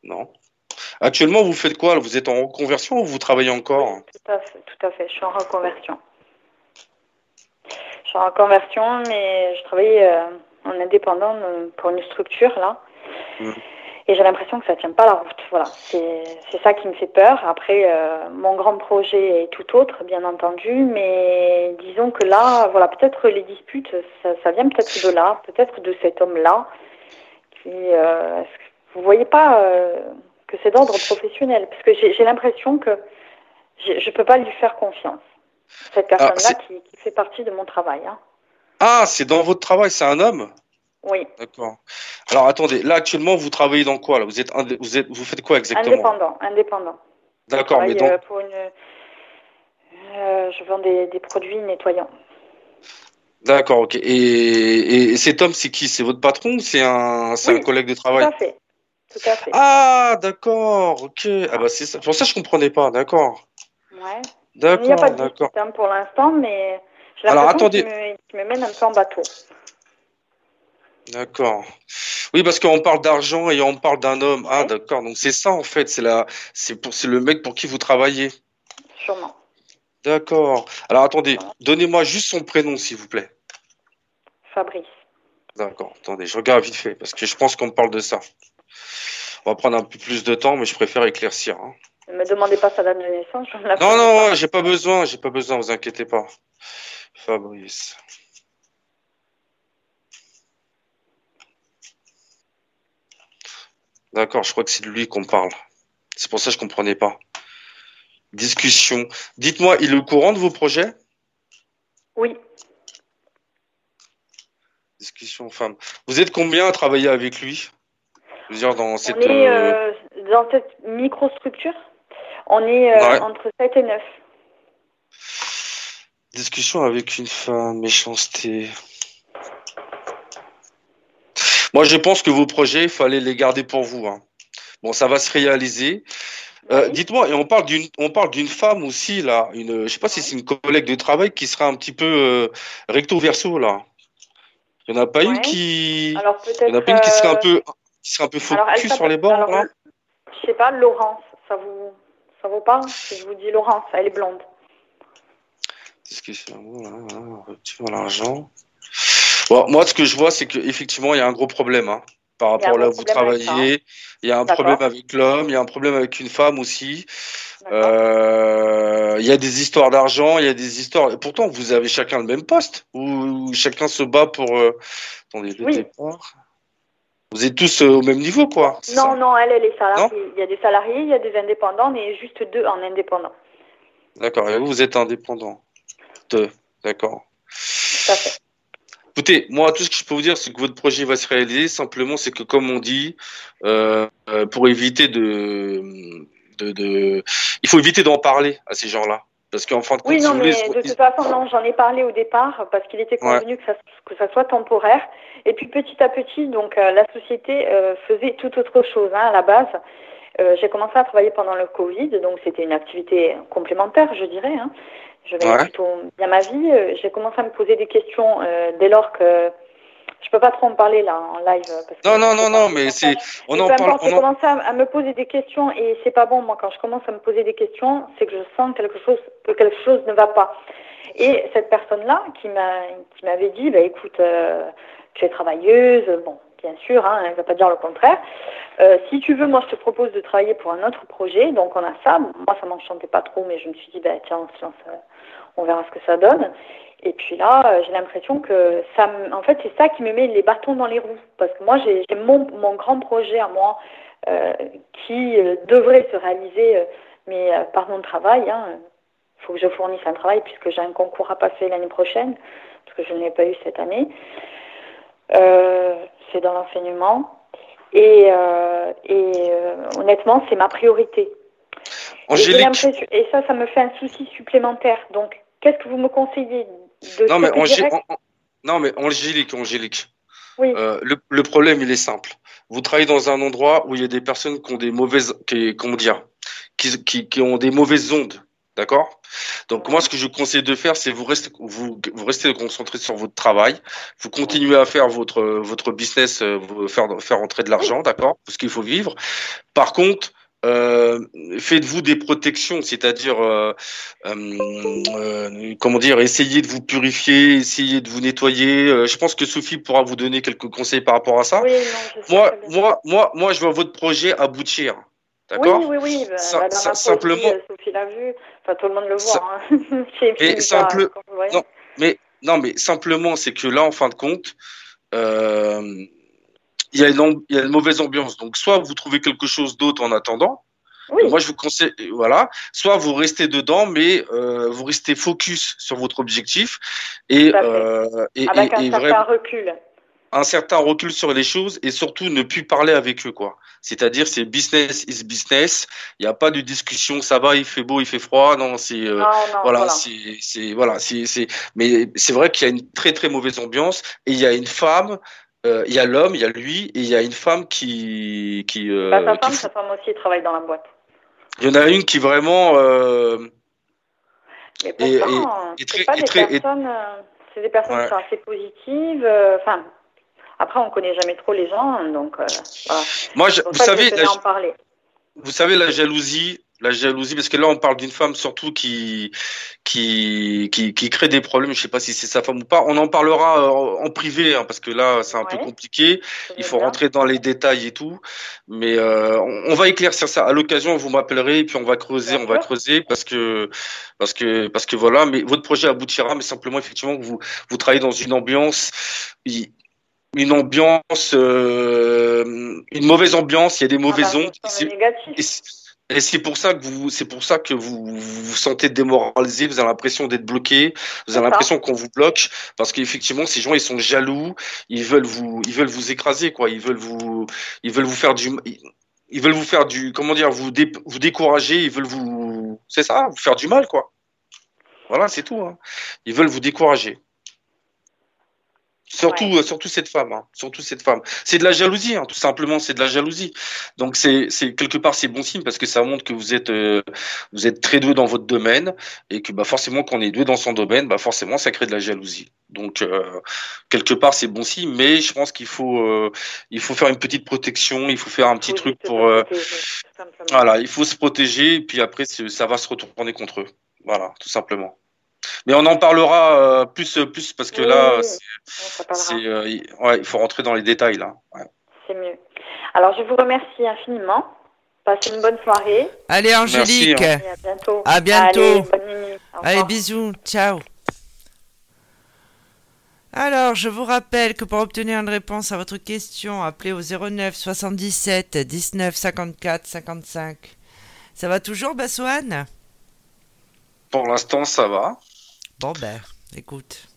Non. Actuellement, vous faites quoi? Vous êtes en reconversion ou vous travaillez encore? Tout à fait, tout à fait. Je suis en reconversion. Je suis en reconversion, mais je travaille euh, en indépendant euh, pour une structure là. Mm. Et j'ai l'impression que ça tient pas la route. Voilà, c'est ça qui me fait peur. Après, euh, mon grand projet est tout autre, bien entendu, mais disons que là, voilà, peut-être les disputes, ça, ça vient peut-être de là, peut-être de cet homme-là. Qui, euh, vous voyez pas que c'est d'ordre professionnel, parce que j'ai j'ai l'impression que je ne peux pas lui faire confiance. Cette personne-là c'est- qui, qui fait partie de mon travail. hein. Ah, c'est dans votre travail, c'est un homme? Oui, D'accord. Alors attendez, là actuellement vous travaillez dans quoi là? Vous êtes indé- vous êtes vous faites quoi exactement? Indépendant, indépendant. D'accord, mais dans euh, pour une. euh, je vends des, des produits nettoyants. d'accord, ok. Et, et cet homme c'est qui? C'est votre patron ou c'est un Oui, un collègue de Tout travail? à fait. Tout à fait. Ah d'accord, ok. Ah bah c'est ça. Pour ça je comprenais pas. D'accord, Ouais. Il n'y a d'accord, pas de d'accord. hein, pour l'instant, mais j'ai Alors, attendez. qu'il me, qu'il me mène un peu en bateau. D'accord. Oui, parce qu'on parle d'argent et on parle d'un homme. Ah d'accord. Donc c'est ça en fait. C'est la c'est pour c'est le mec pour qui vous travaillez. Sûrement. D'accord. Alors attendez, donnez-moi juste son prénom, s'il vous plaît. Fabrice. D'accord. Attendez, je regarde vite fait, parce que je pense qu'on me parle de ça. On va prendre un peu plus de temps, mais je préfère éclaircir. hein. Ne me demandez pas sa date de naissance. Non, non, j'ai pas besoin, j'ai pas besoin, vous inquiétez pas. Fabrice. D'accord, je crois que c'est de lui qu'on parle. C'est pour ça que je comprenais pas. Discussion. Dites-moi, il est au courant de vos projets? Oui. Discussion femme. Vous êtes combien à travailler avec lui? Je veux dire, dans cette. On est euh, euh, dans cette microstructure? On est euh, Ouais. entre 7 et 9. Discussion avec une femme, méchanceté. Moi, je pense que vos projets, il fallait les garder pour vous. hein. Bon, ça va se réaliser. Euh. Dites-moi, et on parle d'une, on parle d'une femme aussi là. Une, je sais pas si c'est une collègue de travail qui sera un petit peu euh, recto verso là. Il y en a pas une qui, Alors il y en a pas une qui serait un euh, peu, qui serait un peu alors, focus sur les bords là? Je sais pas, Laurence, ça vous, ça parle Si je vous dis Laurence, elle est blonde. Discussion, voilà, rupture, l'argent. Bon, moi, ce que je vois, c'est qu'effectivement, il y a un gros problème hein, par rapport là où vous travaillez. Il y a un problème avec l'homme, il y a un problème avec une femme aussi. Euh, il y a des histoires d'argent, il y a des histoires. Et pourtant, vous avez chacun le même poste ou chacun se bat pour. euh, Attendez, le Oui. départ. Vous êtes tous euh, au même niveau, quoi. Non, non, elle, elle est salariée. Il y a des salariés, il y a des indépendants, mais juste deux en indépendant. D'accord. Et vous, vous êtes indépendant. Deux. D'accord. Écoutez, moi, tout ce que je peux vous dire, c'est que votre projet va se réaliser. Simplement, c'est que, comme on dit, euh, euh, pour éviter de, de, de- il faut éviter d'en parler à ces gens-là, parce qu'en fin de compte, Oui, non, mais voulez, de toute façon, non, j'en ai parlé au départ parce qu'il était convenu que, ça, que ça soit temporaire. Et puis petit à petit, donc euh, la société euh, faisait tout autre chose hein, à la base. Euh, j'ai commencé à travailler pendant le Covid, donc c'était une activité complémentaire, je dirais. Hein. Je gagnais Ouais. plutôt bien ma vie. Euh, J'ai commencé à me poser des questions euh, dès lors que je peux pas trop en parler là en live. Parce que non, non, c'est non, non, un mais c'est, on en parle, on en, commencé à, à me poser des questions et c'est pas bon. Moi, quand je commence à me poser des questions, c'est que je sens quelque chose, que quelque chose ne va pas. Et cette personne-là qui m'a, qui m'avait dit, bah écoute, euh, tu es travailleuse, bon, bien sûr, hein, elle ne va pas dire le contraire. Euh, si tu veux, moi, je te propose de travailler pour un autre projet. Donc, on a ça. Moi, ça m'enchantait pas trop, mais je me suis dit, bah tiens, on se lance, euh, on verra ce que ça donne. Et puis là, euh, j'ai l'impression que ça, en fait, c'est ça qui me met les bâtons dans les roues, parce que moi, j'ai mon, mon grand projet à moi euh, qui euh, devrait se réaliser, mais euh, par mon travail. Il faut que je fournisse un travail puisque j'ai un concours à passer l'année prochaine, parce que je ne l'ai pas eu cette année. Euh, c'est dans l'enseignement. Et, et honnêtement, c'est ma priorité. Et j'ai Angélique, l'impression- Et ça, ça me fait un souci supplémentaire. Donc, qu'est-ce que vous me conseillez de non, mais direct non, mais Angélique, Angélique, Oui, euh, le, le problème, il est simple. Vous travaillez dans un endroit où il y a des personnes qui ont des mauvaises, qui, comment dire, qui, qui, qui ont des mauvaises ondes. D'accord? Donc moi, ce que je vous conseille de faire, c'est vous restez, vous, vous restez concentré sur votre travail, vous continuez à faire votre votre business, euh, vous faire faire entrer de l'argent, d'accord? Parce qu'il faut vivre. Par contre, euh, faites-vous des protections, c'est-à-dire, euh, euh, comment dire, essayez de vous purifier, essayez de vous nettoyer. Je pense que Sophie pourra vous donner quelques conseils par rapport à ça. oui, non, Moi, moi, moi, moi, je vois votre projet aboutir, d'accord? Oui, oui, oui. bah, la fois simplement- aussi, Sophie l'a vu. Enfin, tout le monde le voit. Hein. Et simple- non. Mais non, mais simplement, c'est que là, en fin de compte, euh, il y a une il y a une mauvaise ambiance. Donc, soit vous trouvez quelque chose d'autre en attendant. Oui, Moi, je vous conseille, voilà. Soit vous restez dedans, mais euh, vous restez focus sur votre objectif et euh, et, avec et- un et certain vraiment recul. un certain recul sur les choses et surtout ne plus parler avec eux, quoi. C'est-à-dire, c'est business is business. Il n'y a pas de discussion. Ça va, il fait beau, il fait froid. Non, c'est euh, voilà, voilà. c'est, voilà, c'est, mais c'est vrai qu'il y a une très très mauvaise ambiance et il y a une femme, euh, il y a l'homme, il y a lui et il y a une femme qui, qui, euh, Bah, sa femme, sa femme aussi travaille dans la boîte. il y en a une qui vraiment, euh, Mais Et- pourtant, et c'est pas des très- personnes, c'est des personnes Ouais. qui sont assez positives. euh, Enfin, après, on connaît jamais trop les gens, donc euh, voilà. moi, je- vous savez, la, en parler. vous savez, la jalousie, La jalousie, parce que là, on parle d'une femme surtout qui, qui, qui, qui crée des problèmes. Je sais pas si c'est sa femme ou pas. On en parlera euh, en privé, hein, parce que là, c'est un peu compliqué. Il faut bien. rentrer dans les détails et tout. Mais euh, on, on va éclaircir ça. À l'occasion, vous m'appellerez et puis on va creuser, on va creuser parce que, parce que, parce que voilà. Mais votre projet aboutira, mais simplement effectivement vous, vous travaillez dans une ambiance, une ambiance, euh, une mauvaise ambiance. Il y a des mauvaises Ah bah, ondes. Et c'est- pour ça que vous, c'est pour ça que vous vous vous sentez démoralisé, vous avez l'impression d'être bloqué, vous avez l'impression qu'on vous bloque, parce qu'effectivement, ces gens, ils sont jaloux, ils veulent vous, ils veulent vous écraser, quoi, ils veulent vous, ils veulent vous faire du, ils veulent vous faire du, comment dire, vous, dé- vous décourager, ils veulent vous, c'est ça, vous faire du mal, quoi. Voilà, c'est tout. Hein. Ils veulent vous décourager. Surtout, Ouais. euh, surtout cette femme, hein. surtout cette femme. C'est de la jalousie, hein, tout simplement, c'est de la jalousie. Donc c'est, c'est quelque part c'est bon signe parce que ça montre que vous êtes, euh, vous êtes très doué dans votre domaine et que bah forcément quand on est doué dans son domaine, bah forcément ça crée de la jalousie. Donc euh, quelque part c'est bon signe, mais je pense qu'il faut, euh, il faut faire une petite protection, il faut faire un petit truc pour, euh, voilà, il faut se protéger et puis après ça va se retourner contre eux. Voilà, tout simplement. Mais on en parlera euh, plus, plus parce que Oui, là, oui, c'est, euh, il- ouais, il faut rentrer dans les détails là. Ouais. C'est mieux. Alors, je vous remercie infiniment. Passez une bonne soirée Allez, Angélique. Merci, et à bientôt. À bientôt. Allez, bonne nuit. Au Allez, bisous, ciao. Alors, je vous rappelle que pour obtenir une réponse à votre question, appelez au 09 77 19 54 55. Ça va toujours, Bassoane Pour l'instant, ça va. Bon, ben, écoute.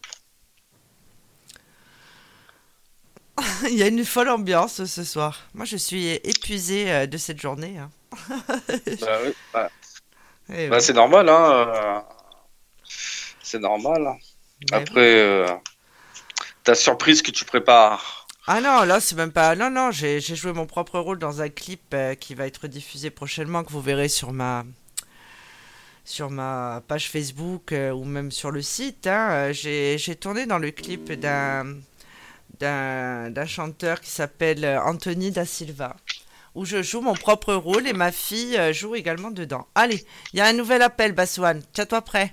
Il y a une folle ambiance ce soir. Moi, je suis épuisée euh, de cette journée. hein. Bah, oui, bah, Eh bah, oui. c'est normal, hein. euh, C'est normal. Oui. Après, euh, ta surprise que tu prépares. Ah non, là c'est même pas. Non, non, j'ai j'ai joué mon propre rôle dans un clip euh, qui va être diffusé prochainement, que vous verrez sur ma sur ma page Facebook euh, ou même sur le site. hein. Euh, J'ai j'ai tourné dans le clip d'un d'un d'un chanteur qui s'appelle euh, Anthony da Silva, où je joue mon propre rôle et ma fille joue également dedans. Allez, il y a un nouvel appel, Baswan. Tiens-toi prêt.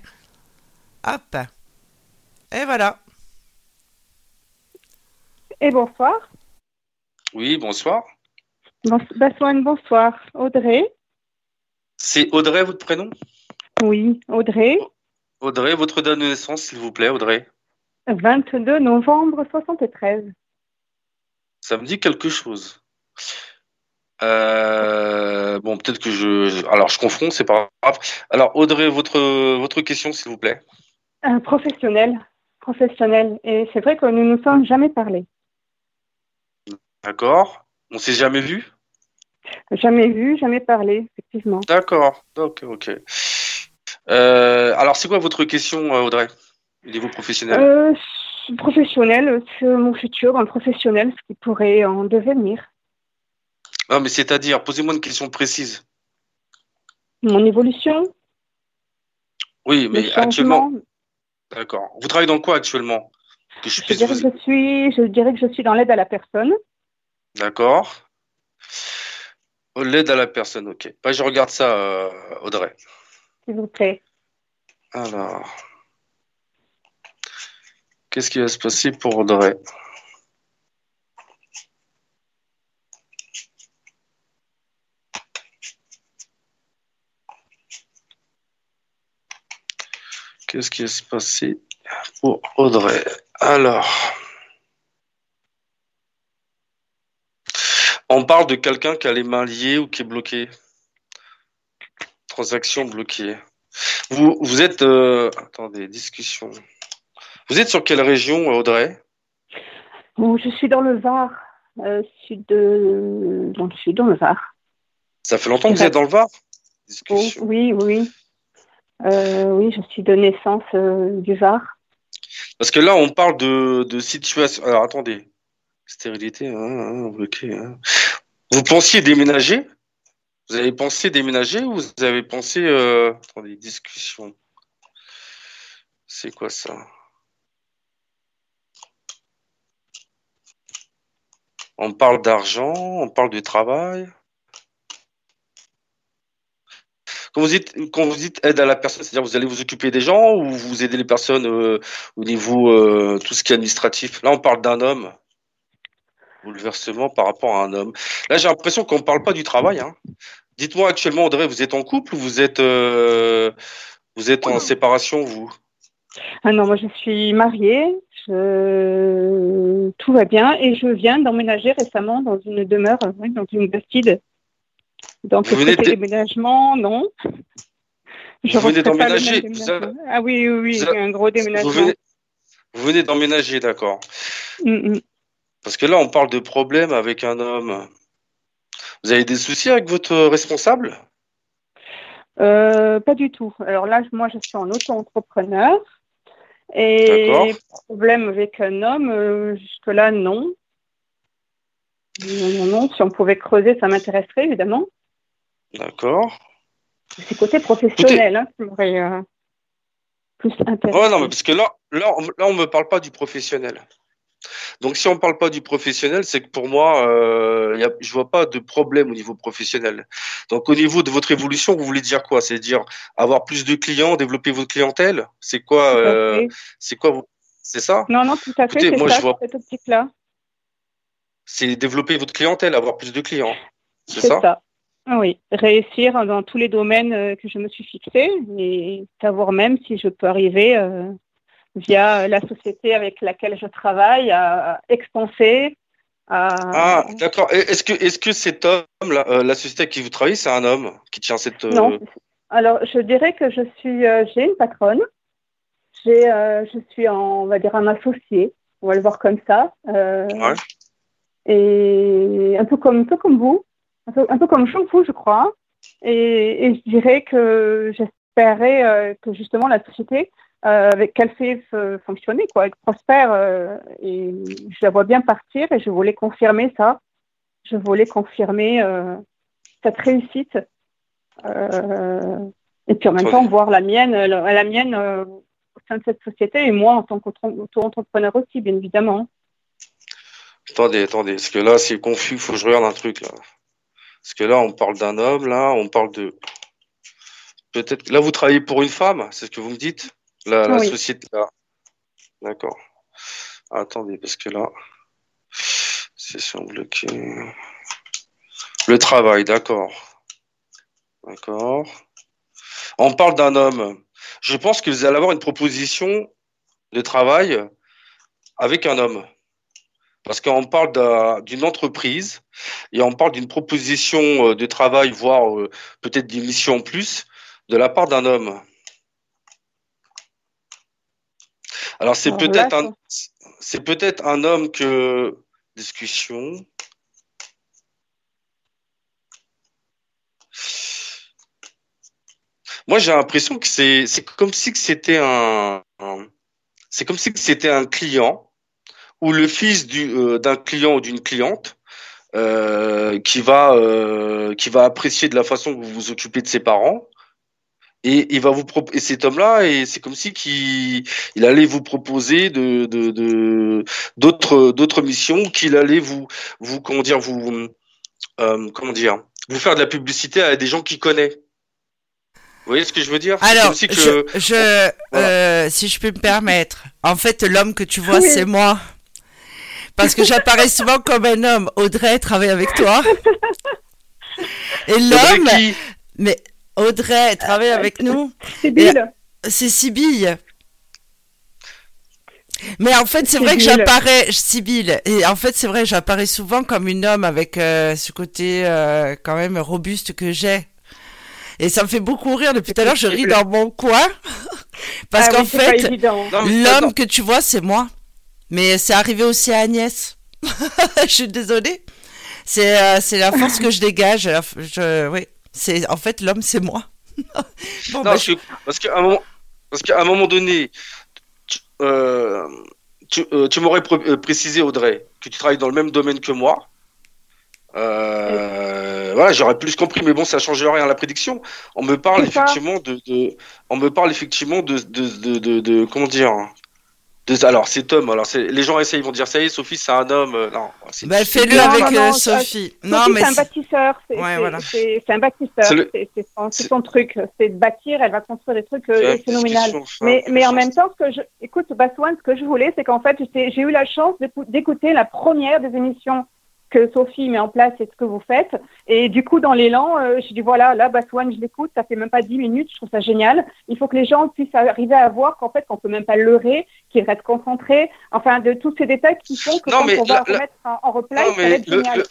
Hop. Et voilà. Et bonsoir. Oui, bonsoir. Bon, Bassoine, bonsoir. Audrey. C'est Audrey, votre prénom? Oui, Audrey. Audrey, votre date de naissance, s'il vous plaît, Audrey. 22 novembre 73. Ça me dit quelque chose. Euh, bon, peut-être que je. Alors, je confonds, c'est pas grave. Alors, Audrey, votre votre question, s'il vous plaît. Un professionnel. Professionnel. Et c'est vrai que nous ne nous sommes jamais parlé. D'accord. On s'est jamais vu? Jamais vu, jamais parlé, effectivement. D'accord. Ok, ok. Euh, alors, c'est quoi votre question, euh, Audrey, au niveau professionnel Euh, professionnel, sur mon futur, un professionnel, ce qui pourrait en devenir. Non, mais c'est-à-dire, posez-moi une question précise. Mon évolution, Oui, mais le actuellement, d'accord. Vous travaillez dans quoi actuellement? Que je dirais, vous. que je, suis, je dirais que je suis dans l'aide à la personne. D'accord. L'aide à la personne, ok. Bah, je regarde ça, Audrey. S'il vous plaît. Alors, qu'est-ce qui va se passer pour Audrey? Qu'est-ce qui va se passer pour Audrey? Alors, on parle de quelqu'un qui a les mains liées ou qui est bloqué. Transaction bloquée. Vous, vous êtes. euh, attendez, discussion. Vous êtes sur quelle région, Audrey? Bon, je suis dans le Var, euh, sud de... dans le sud, dans le Var. Ça fait longtemps que vous êtes dans le Var? Discussion. oui, oui. Euh, oui, je suis de naissance euh, du Var. Parce que là, on parle de, de situation. Alors, attendez. Stérilité, hein, hein, bloqué. hein. Vous pensiez déménager? Vous avez pensé déménager ou vous avez pensé. euh, Attendez, discussion. C'est quoi ça? On parle d'argent, on parle de travail. quand vous dites, quand vous dites aide à la personne, c'est-à-dire vous allez vous occuper des gens ou vous aidez les personnes euh, au niveau euh, tout ce qui est administratif? Là, on parle d'un homme. Bouleversement par rapport à un homme. Là, j'ai l'impression qu'on ne parle pas du travail. Hein. Dites-moi actuellement, Audrey, vous êtes en couple ou vous êtes, euh, vous êtes en séparation, vous? Ah non, moi je suis mariée, je- tout va bien et je viens d'emménager récemment dans une demeure, oui, dans une bastide. Donc Vous venez déménagement, non. Je Vous venez d'emménager, avez-. Ah oui, oui, oui, avez- un gros déménagement. Vous venez, d'emménager, d'accord. Mm, mm. Parce que là, on parle de problèmes avec un homme. Vous avez des soucis avec votre responsable? Euh, pas du tout. Alors là, moi, je suis en auto-entrepreneur. Et problème avec un homme, euh, jusque-là, non. Non, non, non. Si on pouvait creuser, ça m'intéresserait, évidemment. D'accord. C'est côté professionnel hein, qui m'aurait euh, plus intéressé. Ouais, non, mais parce que là, là, on, là, on me parle pas du professionnel. Donc, si on parle pas du professionnel, c'est que pour moi, euh, y a, je vois pas de problème au niveau professionnel. Donc, au niveau de votre évolution, vous voulez dire quoi? C'est dire avoir plus de clients, développer votre clientèle? C'est quoi euh. C'est quoi vous C'est ça? Non, non, tout à fait, Écoutez, c'est moi, ça, je vois- cette optique-là. C'est développer votre clientèle, avoir plus de clients. C'est ça? Ah Oui, réussir dans tous les domaines euh, que je me suis fixé et savoir même si je peux arriver euh, via la société avec laquelle je travaille à expanser. À... Ah, d'accord. Est-ce que, est-ce que cet homme, là, euh, la société avec qui vous travaillez, c'est un homme qui tient cette. euh, Non. Alors, je dirais que je suis, euh, j'ai une patronne. J'ai, euh, je suis, en, on va dire, un associé. On va le voir comme ça. Euh, Ouais. Et un peu comme, un peu comme vous, un peu, un peu comme vous, je crois. Et, et je dirais que j'espérais euh, que justement la société euh, avec qu'elle fait fonctionner, quoi, elle prospère. euh, et je la vois bien partir et je voulais confirmer ça. Je voulais confirmer euh, cette réussite. Euh, et puis en même temps voir la mienne, la, la mienne au sein de cette société et moi en tant qu'auto-entrepreneur aussi, bien évidemment. Attendez, attendez, parce que là, c'est confus, faut que je regarde un truc, là. Parce que là, on parle d'un homme, là, on parle de. Peut-être. Là, vous travaillez pour une femme, c'est ce que vous me dites? La, la Oui. société, là. D'accord. Attendez, parce que là. Session bloquée. Le travail, d'accord. D'accord. On parle d'un homme. Je pense que vous allez avoir une proposition de travail avec un homme. Parce qu'on parle d'un- d'une entreprise et on parle d'une proposition euh, de travail, voire euh, peut-être d'une mission en plus, de la part d'un homme. Alors c'est peut-être un, c'est peut-être un homme que discussion. Moi, j'ai l'impression que c'est c'est comme si c'était un, un- c'est comme si que c'était un client ou le fils du euh, d'un client ou d'une cliente euh, qui va euh, qui va apprécier de la façon que vous vous occupez de ses parents et il va vous pro- et cet homme-là et c'est comme si qu'il il allait vous proposer de de de- d'autres d'autres missions qu'il allait vous vous comment dire vous euh, comment dire vous faire de la publicité à des gens qu'il connaît. Vous voyez ce que je veux dire? Alors, comme si que je, je Voilà. euh, si je peux me permettre, en fait, l'homme que tu vois, Oui. c'est moi. Parce que j'apparais souvent comme un homme. Audrey travaille avec toi. Et l'homme, qui? mais Audrey travaille avec nous. C'est Bill. C'est Sibylle. Mais en fait, c'est vrai que j'apparais, Sibylle, et en fait, c'est vrai, j'apparais souvent comme une homme avec euh, ce côté euh, quand même robuste que j'ai. Et ça me fait beaucoup rire. Depuis tout à l'heure, je ris dans mon coin. Parce Ah qu'en oui, c'est pas fait, l'homme que tu vois, c'est moi. Mais c'est arrivé aussi à Agnès. je suis désolée. C'est euh, c'est la force que je dégage. Je, oui, c'est en fait l'homme, c'est moi. bon, Non, bah, parce qu'à un moment, parce qu'à un moment donné, tu, euh, tu, euh, tu m'aurais euh, précisé, Audrey, que tu travailles dans le même domaine que moi. Euh, voilà, j'aurais plus compris, mais bon, ça change rien à la prédiction. On me parle effectivement de, de- on me parle effectivement de, de, de, de, de- comment dire, alors cet homme, alors les gens essayent, ils vont dire ça y est, Sophie, c'est un homme. Euh, non, bah, fais-le avec euh, Sophie. Non, mais c'est un bâtisseur. C'est un bâtisseur. C'est son, truc. C'est de bâtir. Elle va construire des trucs euh, phénoménaux. Mais, mais en même temps, ce que je, écoute, Baswan, ce que je voulais, c'est qu'en fait, j'ai eu la chance d'écouter la première des émissions que Sophie met en place et ce que vous faites. Et du coup, dans l'élan, euh, je dis voilà, là, Baswan, je l'écoute, ça fait même pas dix minutes, je trouve ça génial. Il faut que les gens puissent arriver à voir qu'en fait, on peut même pas leurrer, qu'ils restent concentrés. Enfin, de tous ces détails qui font que quand on va remettre en replay, ça va être génial.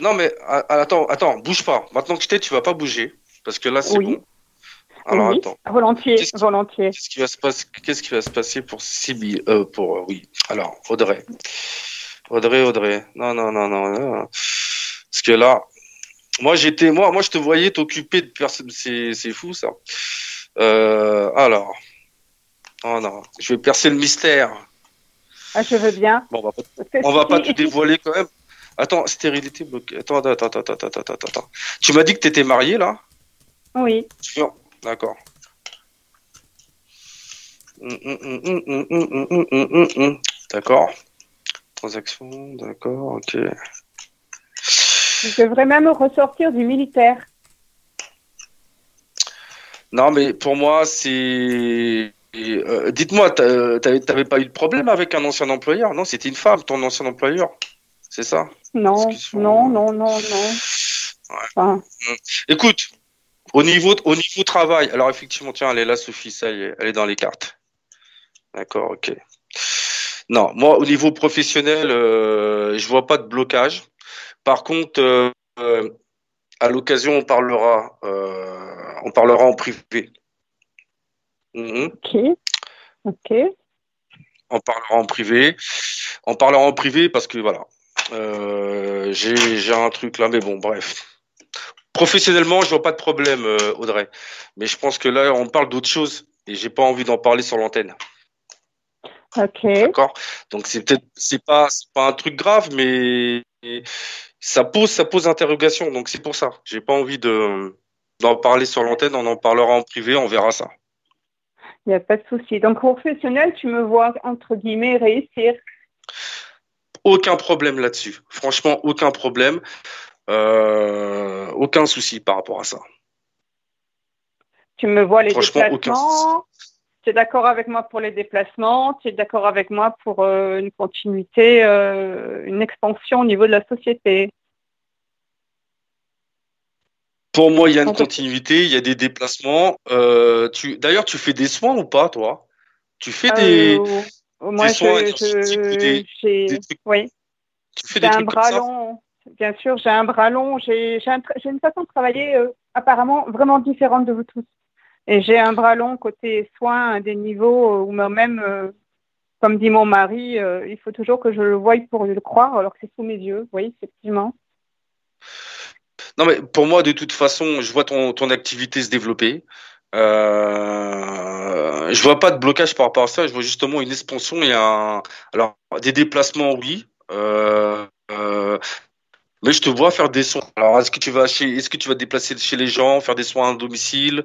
Non, mais attends, attends, bouge pas. Maintenant que je t'ai, tu vas pas bouger. Parce que là, c'est bon. Alors, attends. Volontiers, volontiers. Qu'est-ce qui va se passer, qu'est-ce qui va se passer pour Sibyl, euh, pour, euh, oui. Alors, Audrey. Audrey, Audrey. Non, non, non, non. non. Parce que là, moi, j'étais, moi, moi, je te voyais t'occuper de personnes. C'est, c'est fou, ça. Euh, alors. Oh non, je vais percer le mystère. Ah, je veux bien. Bon, on va pas, on va pas tout dévoiler quand même. Attends, stérilité bloquée. Attends, attends, attends, attends, attends, attends, attends. Tu m'as dit que tu étais marié, là? Oui. D'accord. D'accord transaction, d'accord, ok. Je devrais même ressortir du militaire. Non, mais pour moi, c'est. Euh, dites-moi, t'avais pas eu de problème avec un ancien employeur? Non, c'était une femme, ton ancien employeur. C'est ça? Non, non, non, non, non. Écoute, au niveau, au niveau travail, alors effectivement, tiens, elle est là, Sophie, ça y est, elle est dans les cartes. D'accord, ok. Non, moi au niveau professionnel, euh, je vois pas de blocage. Par contre, euh, à l'occasion, on parlera, euh, on parlera en privé. Mhm. Ok. Ok. On parlera en privé. On parlera en privé parce que voilà, euh, j'ai un truc là, mais bon, bref. Professionnellement, je vois pas de problème, Audrey. Mais je pense que là, on parle d'autre chose et j'ai pas envie d'en parler sur l'antenne. Ok. D'accord. Donc c'est peut-être c'est pas c'est pas un truc grave, mais ça pose ça pose interrogation. Donc c'est pour ça. J'ai pas envie de d'en parler sur l'antenne. On en parlera en privé. On verra ça. Il n'y a pas de souci. Donc professionnel, tu me vois entre guillemets réussir. Aucun problème là-dessus. Franchement, aucun problème. Euh, aucun souci par rapport à ça. Tu me vois les déplacements tu es d'accord avec moi pour les déplacements, tu es d'accord avec moi pour euh, une continuité, euh, une expansion au niveau de la société. Pour moi, il y a une continuité, il y a des déplacements. Euh, tu... D'ailleurs, tu fais des soins ou pas, toi? Tu fais des, moi, soins je, Oui. Tu fais des un bras long. Bien sûr, j'ai un bras long. J'ai une façon de travailler apparemment vraiment différente de vous tous. Et j'ai un bras long côté soins, des niveaux où même, euh, comme dit mon mari, euh, il faut toujours que je le voie pour le croire alors que c'est sous mes yeux. Oui, effectivement. Non, mais pour moi, de toute façon, je vois ton, ton activité se développer. Euh, je vois pas de blocage par rapport à ça. Je vois justement une expansion et un. Alors, des déplacements, oui. Euh, euh, mais je te vois faire des soins. Alors, est-ce que tu vas chez, est-ce que tu vas déplacer chez les gens, faire des soins à domicile?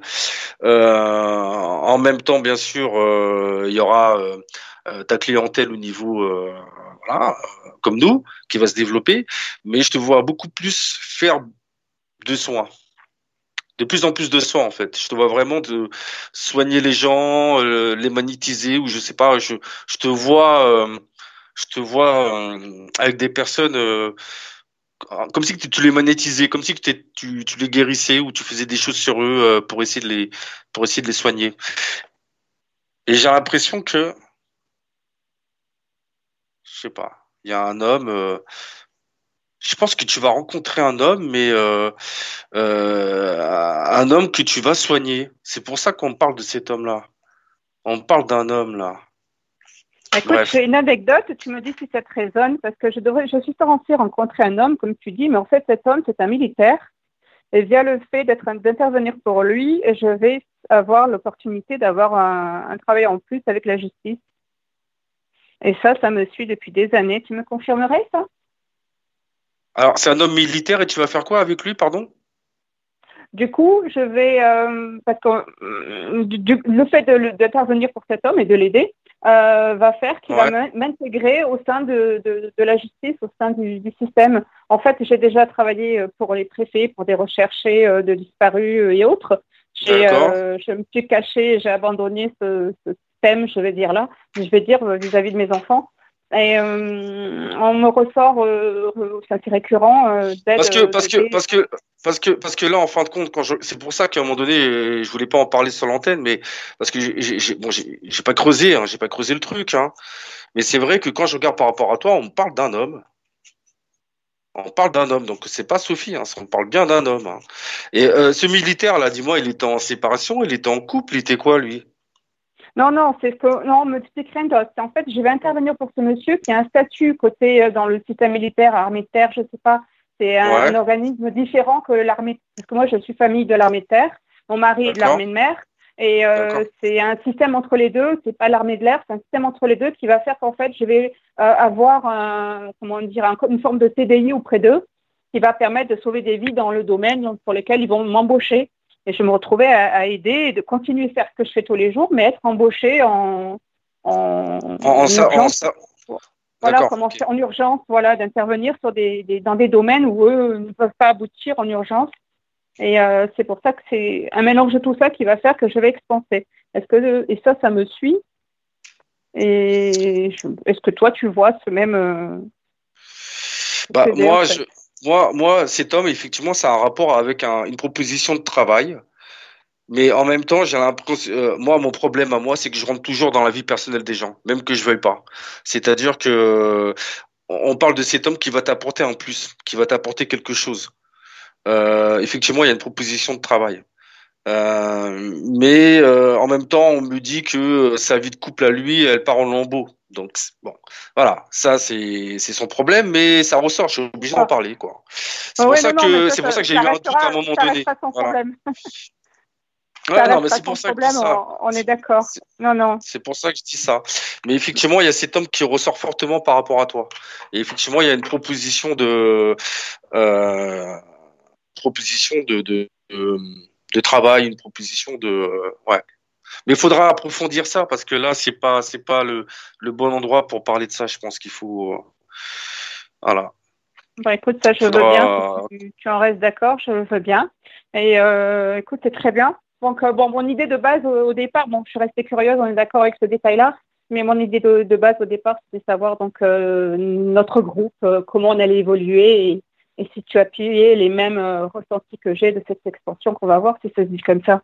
Euh, En même temps, bien sûr, euh, il y aura euh, ta clientèle au niveau, voilà, comme nous, qui va se développer. Mais je te vois beaucoup plus faire de soins de plus en plus de soins en fait. Je te vois vraiment de soigner les gens, les magnétiser ou je sais pas. Je, je te vois, je te vois avec des personnes comme si tu les magnétisais, comme si tu, tu, les guérissais ou tu faisais des choses sur eux euh, pour essayer de les, pour essayer de les soigner. Et j'ai l'impression que, je sais pas, il y a un homme. Euh, je pense que tu vas rencontrer un homme, mais euh, un homme que tu vas soigner. C'est pour ça qu'on parle de cet homme-là. On parle d'un homme là. Écoute, j'ai une anecdote, tu me dis si ça te résonne, parce que je, devrais, je suis censée rencontrer un homme, comme tu dis, mais en fait, cet homme, c'est un militaire. Et via le fait d'être d'intervenir pour lui, je vais avoir l'opportunité d'avoir un, travail en plus avec la justice. Et ça, ça me suit depuis des années. Tu me confirmerais ça? Alors, c'est un homme militaire et tu vas faire quoi avec lui, pardon? Du coup, je vais, euh, parce que euh, le fait d'intervenir pour cet homme et de l'aider, euh, va faire qui va m'intégrer au sein de, de, de, la justice, au sein du, du système. En fait, j'ai déjà travaillé pour les préfets, pour des recherchés de disparus et autres. je me suis cachée, j'ai abandonné ce, ce, système, je vais dire là, je vais dire vis-à-vis -vis de mes enfants. Et euh, on me ressort, euh, c'est assez récurrent, euh, Parce que, parce que, parce que, parce que, parce que là, en fin de compte, quand je, c'est pour ça qu'à un moment donné, je voulais pas en parler sur l'antenne, mais parce que j'ai, j'ai, bon, j'ai, pas creusé, hein, j'ai pas creusé le truc, hein. Mais c'est vrai que quand je regarde par rapport à toi, on me parle d'un homme. On parle d'un homme, donc c'est pas Sophie, hein, on parle bien d'un homme. Hein. Et ce militaire là, dis-moi, il était en séparation, il était en couple, il était quoi lui? Non, non, c'est que non, me En fait, je vais intervenir pour ce monsieur qui a un statut côté euh, dans le système militaire, armée de terre, je sais pas. C'est un, organisme différent que l'armée, parce que moi je suis famille de l'armée de terre, mon mari est de l'armée de mer, et euh, c'est un système entre les deux. C'est pas l'armée de l'air, c'est un système entre les deux qui va faire qu'en fait je vais euh, avoir un, comment dire, une forme de CDI auprès d'eux, qui va permettre de sauver des vies dans le domaine pour lequel ils vont m'embaucher. Et je me retrouvais à, aider et de continuer à faire ce que je fais tous les jours, mais être embauchée en, en, en, urgence. voilà, en urgence, voilà, d'intervenir sur des, dans des domaines où eux ne peuvent pas aboutir en urgence. Et euh, c'est pour ça que c'est un mélange de tout ça qui va faire que je vais expanser. Est-ce que et ça, ça me suit? Et est-ce que toi, tu vois ce même euh, bah, moi, je, moi, moi, cet homme, effectivement, ça a un rapport avec une proposition de travail. Mais en même temps, j'ai l'impression, euh, moi, mon problème à moi, c'est que je rentre toujours dans la vie personnelle des gens, même que je veuille pas. C'est-à-dire que on parle de cet homme qui va t'apporter en plus, qui va t'apporter quelque chose. Euh, effectivement, il y a une proposition de travail. Euh, mais en même temps, on me dit que sa vie de couple à lui, elle part en lambeaux. Donc bon, voilà, ça c'est c'est son problème, mais ça ressort. Je suis obligé d'en ah. parler, quoi. C'est pour, ça que c'est pour ça que j'ai eu un truc à un moment donné. Voilà. Ouais, non, mais c'est pour ça que je dis ça. On, est d'accord. Non, non. C'est pour ça que je dis ça. Mais effectivement, il y a cet homme qui ressort fortement par rapport à toi. Et effectivement, il y a une proposition de euh, proposition de, de, de, travail, une proposition de euh, ouais. Mais il faudra approfondir ça parce que là, c'est pas, c'est pas le, le, bon endroit pour parler de ça. Je pense qu'il faut, euh, voilà. Bah, écoute, ça, je veux bien. Tu, en restes d'accord, je veux bien. Et euh, écoute, c'est très bien. Donc, euh, bon, mon idée de base au, départ, bon, je suis restée curieuse, on est d'accord avec ce détail-là. Mais mon idée de, de base au départ, c'était savoir donc notre groupe, comment on allait évoluer et, et si tu appuyais les mêmes ressentis que j'ai de cette expansion qu'on va avoir, si ça se dit comme ça.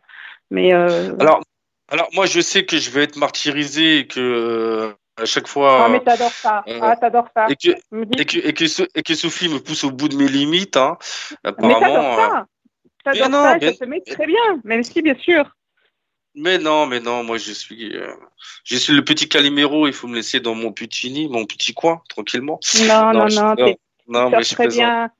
Mais alors alors moi je sais que je vais être martyrisé et que euh, à chaque fois. Ah mais t'adores ça. Euh, ah t'adores ça. Et que, et que, et que, et que Sophie me pousse au bout de mes limites. Hein. Apparemment. Mais t'adores ça. Euh, t'adores ça. ça se met très bien. Même si bien sûr. Mais non, mais non, moi je suis, euh, je suis le petit Calimero. Il faut me laisser dans mon petit nid, mon petit coin, tranquillement. Non, non, non. non, non mais je très bien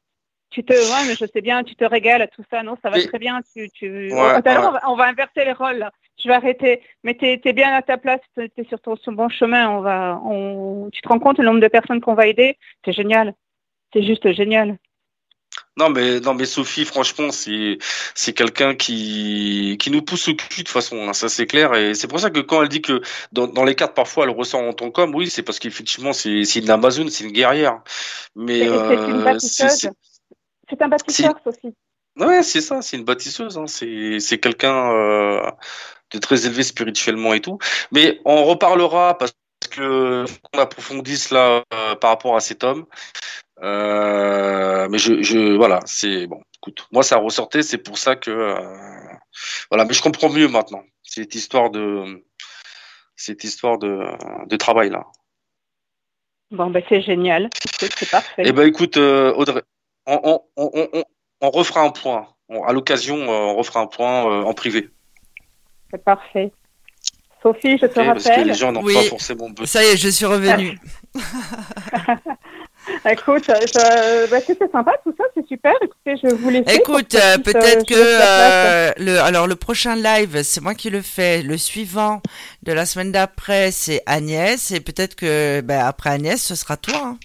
tu te, ouais, mais je sais bien, tu te régales à tout ça, non, ça va très bien. Tu, tu... Ouais, on, va, on, va, inverser les rôles. Là je vais arrêter. Mais tu es, bien à ta place, tu es sur ton bon chemin. On va, on... Tu te rends compte le nombre de personnes qu'on va aider? C'est génial. C'est juste génial. Non mais non mais Sophie franchement c'est c'est quelqu'un qui qui nous pousse au cul de toute façon hein, ça c'est clair et c'est pour ça que quand elle dit que dans, dans les cartes parfois elle ressent en tant qu'homme oui c'est parce qu'effectivement c'est c'est une Amazon c'est une guerrière mais c'est euh, c'est un bâtisseur Sophie ouais c'est ça c'est une bâtisseuse hein. c'est c'est quelqu'un euh, de très élevé spirituellement et tout. Mais on reparlera parce que on approfondisse là euh, par rapport à cet homme. Euh, mais je, je voilà, c'est bon. Écoute, moi ça ressortait, c'est pour ça que voilà. Mais je comprends mieux maintenant cette histoire de cette histoire de, de travail là. Bon ben c'est génial, c'est parfait. Eh ben écoute Audrey, on, on, on, on, on refera un point. à l'occasion, on refera un point en privé. C'est parfait. Sophie, je te rappelle. Parce que les gens n'ont pas forcément besoin. Ça y est, je suis revenue. Écoute, bah, c'était sympa tout ça, c'est super. Écoutez, je vous laisse. Écoute, euh, peut-être que euh, le, alors le prochain live, c'est moi qui le fais. Le suivant de la semaine d'après, c'est Agnès, et peut-être que ben, après Agnès, ce sera toi. Hein.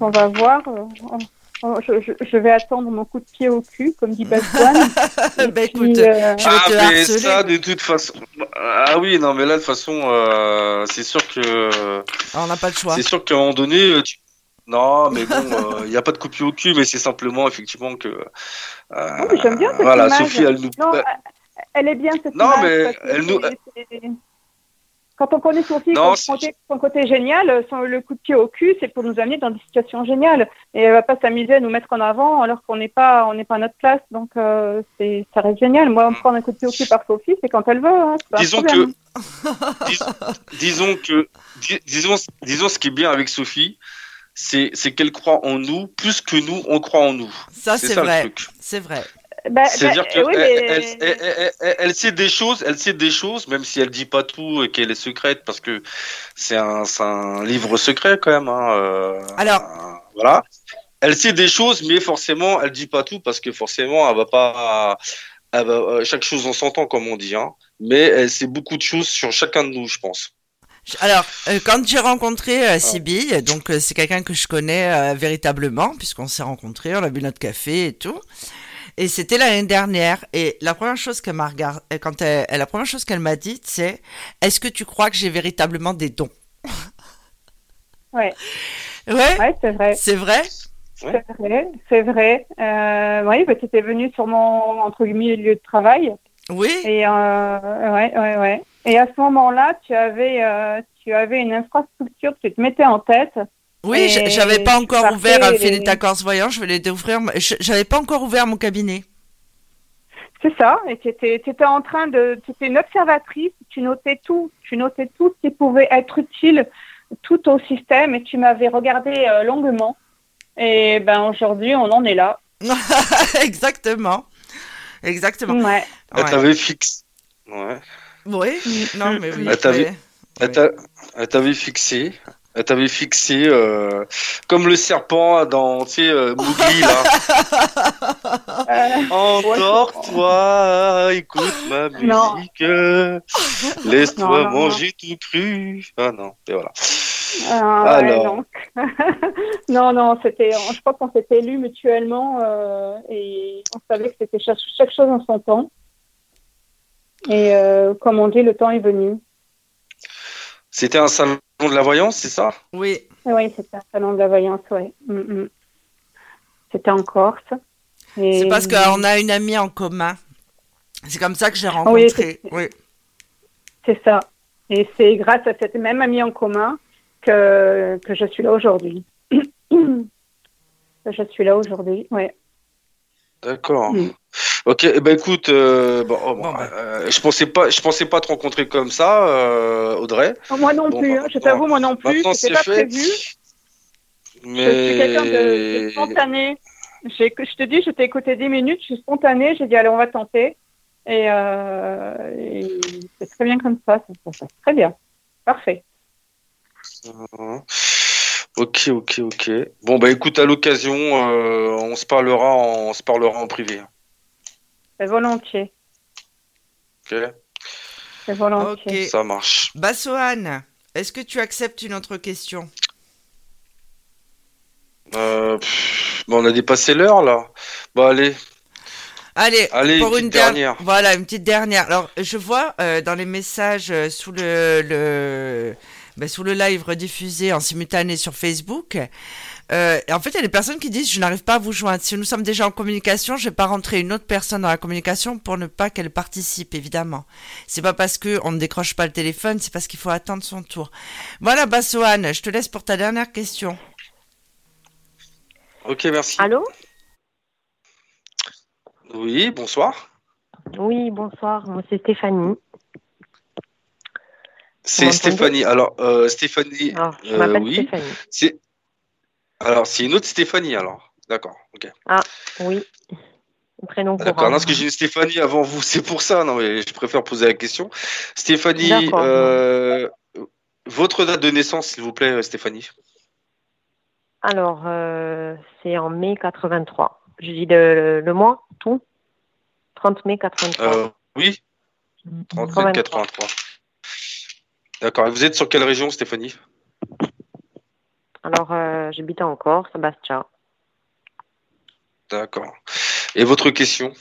On va voir. Euh, Oh, je, je- je vais attendre mon coup de pied au cul, comme dit Baswan. bah écoute, euh, je vais Ah, te mais harceler. ça, de toute façon. Ah oui, non, mais là, de toute façon, euh, c'est sûr que. on n'a pas le choix. C'est sûr qu'à un moment donné, euh, tu- non, mais bon, il n'y a pas de coupure au cul, mais c'est simplement effectivement que. euh, Non, mais j'aime bien cette Voilà, image. Sophie, elle nous. Non, elle est bien cette Non, image. mais parce que elle nous- Quand on connaît Sophie, Non, son, côté, son côté génial, son, le coup de pied au cul, c'est pour nous amener dans des situations géniales. Et elle va pas s'amuser à nous mettre en avant alors qu'on n'est pas, on n'est pas à notre place. Donc euh, c'est, ça reste génial. Moi, me prendre un coup de pied au cul par Sophie, c'est quand elle veut. Hein, Disons que. dis- disons que. dis- disons, disons ce qui est bien avec Sophie, c'est c'est qu'elle croit en nous plus que nous, on croit en nous. Ça, c'est ça vrai. le truc. C'est vrai. Bah, C'est-à-dire bah, qu'elle oui, elle, mais- elle- elle- elle- elle sait des choses, elle sait des choses, même si elle dit pas tout et qu'elle est secrète, parce que c'est un, livre secret quand même. Hein, euh, Alors- euh, voilà. Elle sait des choses, mais forcément, elle dit pas tout parce que forcément, elle va pas. Elle va, euh, chaque chose en s'entend, comme on dit. Hein, mais elle sait beaucoup de choses sur chacun de nous, je pense. Alors, euh, quand j'ai rencontré euh, Sibylle, donc euh, c'est quelqu'un que je connais euh, véritablement, puisqu'on s'est rencontrés, on a bu notre café et tout. Et c'était l'année dernière. Et la première chose qu'elle m'a regardé, quand elle, elle- la première chose qu'elle m'a dite, c'est Est-ce que tu crois que j'ai véritablement des dons? Ouais, Ouais, ouais, c'est vrai. c'est vrai? C'est vrai, c'est vrai. Euh, oui, bah, tu étais venu sur mon entre guillemets lieu de travail. Oui. Et euh, ouais, ouais, ouais. Et à ce moment-là, tu avais, euh, tu avais une infrastructure que tu te mettais en tête. Oui, j'avais pas encore ouvert Infinita Corse Voyant, je m- je- j'avais pas encore ouvert mon cabinet. C'est ça. Et tu étais, en train de, tu étais une observatrice. Tu notais tout, tu notais tout ce qui pouvait être utile, tout au système, et tu m'avais regardé euh, longuement. Et ben aujourd'hui, on en est là. Exactement. Exactement. Ouais. Elle Ouais. t'avait fixé. Ouais. Oui, non, mais oui. Elle t'avait- mais- Elle t'a- elle t'avait fixé. Elle t'avait fixé euh, comme le serpent dans, tu sais, euh, Mowgli, là. Euh, Endors-toi, écoute ma musique, laisse-toi non, manger tout cru. Ah non, et voilà. Ah, ouais, Alors. non. non, non, c'était, je crois qu'on s'était élus mutuellement euh, et on savait que c'était chaque, chaque chose en son temps. Et euh, comme on dit, le temps est venu. C'était un salon de la voyance, c'est ça? Oui. Oui, c'était un salon de la voyance, oui. C'était en Corse. Et- C'est parce qu'on a une amie en commun. C'est comme ça que j'ai Oui, rencontré. c'est- Oui. C'est ça. Et c'est grâce à cette même amie en commun que, que je suis là aujourd'hui. je suis là aujourd'hui, oui. D'accord. Mm. Ok, eh ben écoute, euh, bon, oh, bon, bah. euh, je pensais pas, je pensais pas te rencontrer comme ça, euh, Audrey. Moi non Bon, plus, bah, hein, je t'avoue, moi non plus, Maintenant c'était c'est pas fait. prévu. Mais Je suis quelqu'un de, de spontané. J'ai- Je te dis, je t'ai écouté 10 minutes, je suis spontanée, j'ai dit allez, on va tenter. Et, euh, et c'est très bien comme ça, ça, ça, ça, très bien. Parfait. Mhm. Ok, ok, ok. Bon bah écoute, à l'occasion, euh, on se parlera, en, on se parlera en privé. Volontiers. Ok, volontiers. Ok. ça marche. Bassoane, est-ce que tu acceptes une autre question? Euh, pff, bon, on a dépassé l'heure là. Bon allez, Allez, Allez, pour une une petite der- dernière. Voilà, une petite dernière. Alors, je vois euh, dans les messages euh, sous le, le ben, sous le live rediffusé en simultané sur Facebook. Euh, et en fait, il y a des personnes qui disent je n'arrive pas à vous joindre. Si nous sommes déjà en communication, je vais pas rentrer une autre personne dans la communication pour ne pas qu'elle participe, évidemment. C'est pas parce que on ne décroche pas le téléphone, c'est parce qu'il faut attendre son tour. Voilà, Bassoane, je te laisse pour ta dernière question. ok, merci. Allô Oui, bonsoir. Oui, bonsoir, moi c'est Stéphanie. C'est Stéphanie. Alors, euh, Stéphanie, Alors, je euh, oui. Stéphanie. C'est alors c'est une autre Stéphanie alors. D'accord, ok. Oui. Prénom D'accord, courant. non, parce que j'ai une Stéphanie avant vous, c'est pour ça. Non, mais je préfère poser la question. Stéphanie, D'accord. euh, votre date de naissance, s'il vous plaît, Stéphanie. Alors, euh, c'est en mai 83. Je dis le, le mois, tout 30 mai 83. Euh, oui, 37, 83. 83. D'accord. Et vous êtes sur quelle région, Stéphanie? Alors, euh, j'habite en Corse, à Bastia. D'accord. Et votre question?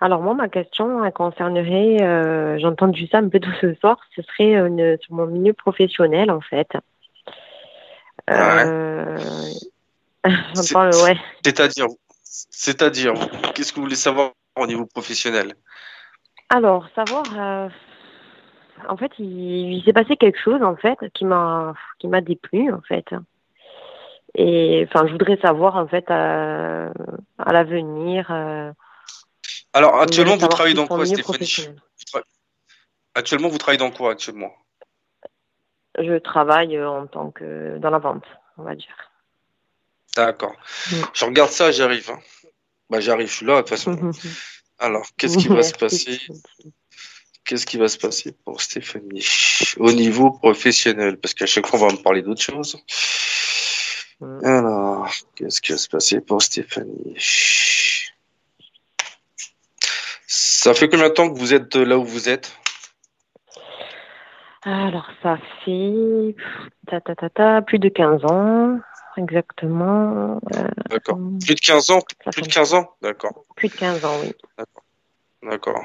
Alors moi, ma question elle concernerait, euh, j'ai entendu ça un peu tout ce soir, ce serait une- sur mon milieu professionnel en fait. Euh, ouais. C'est-à-dire, c'est-à-dire, qu'est-ce que vous voulez savoir au niveau professionnel? Alors, savoir, euh, en fait, il, il s'est passé quelque chose en fait qui m'a qui m'a déplu en fait. Et enfin, je voudrais savoir en fait euh, à l'avenir. euh, Alors, actuellement, vous travaillez dans quoi, Stéphanie? Actuellement, vous travaillez dans quoi actuellement? Je travaille euh, en tant que dans la vente, on va dire. D'accord. Je regarde ça, j'arrive. hein. Bah, j'arrive, je suis là, de toute façon. Alors, qu'est-ce qui va se passer? Qu'est-ce qui va se passer pour Stéphanie? Au niveau professionnel Parce qu'à chaque fois, on va me parler d'autre chose. Alors, qu'est-ce qui va se passer pour Stéphanie? Ça fait combien de temps que vous êtes là où vous êtes? Alors, ça fait ta, ta, ta, ta, plus de 15 ans, exactement. euh, D'accord. Plus de 15 ans? Plus de 15 ans? D'accord. plus de 15 ans, oui. D'accord.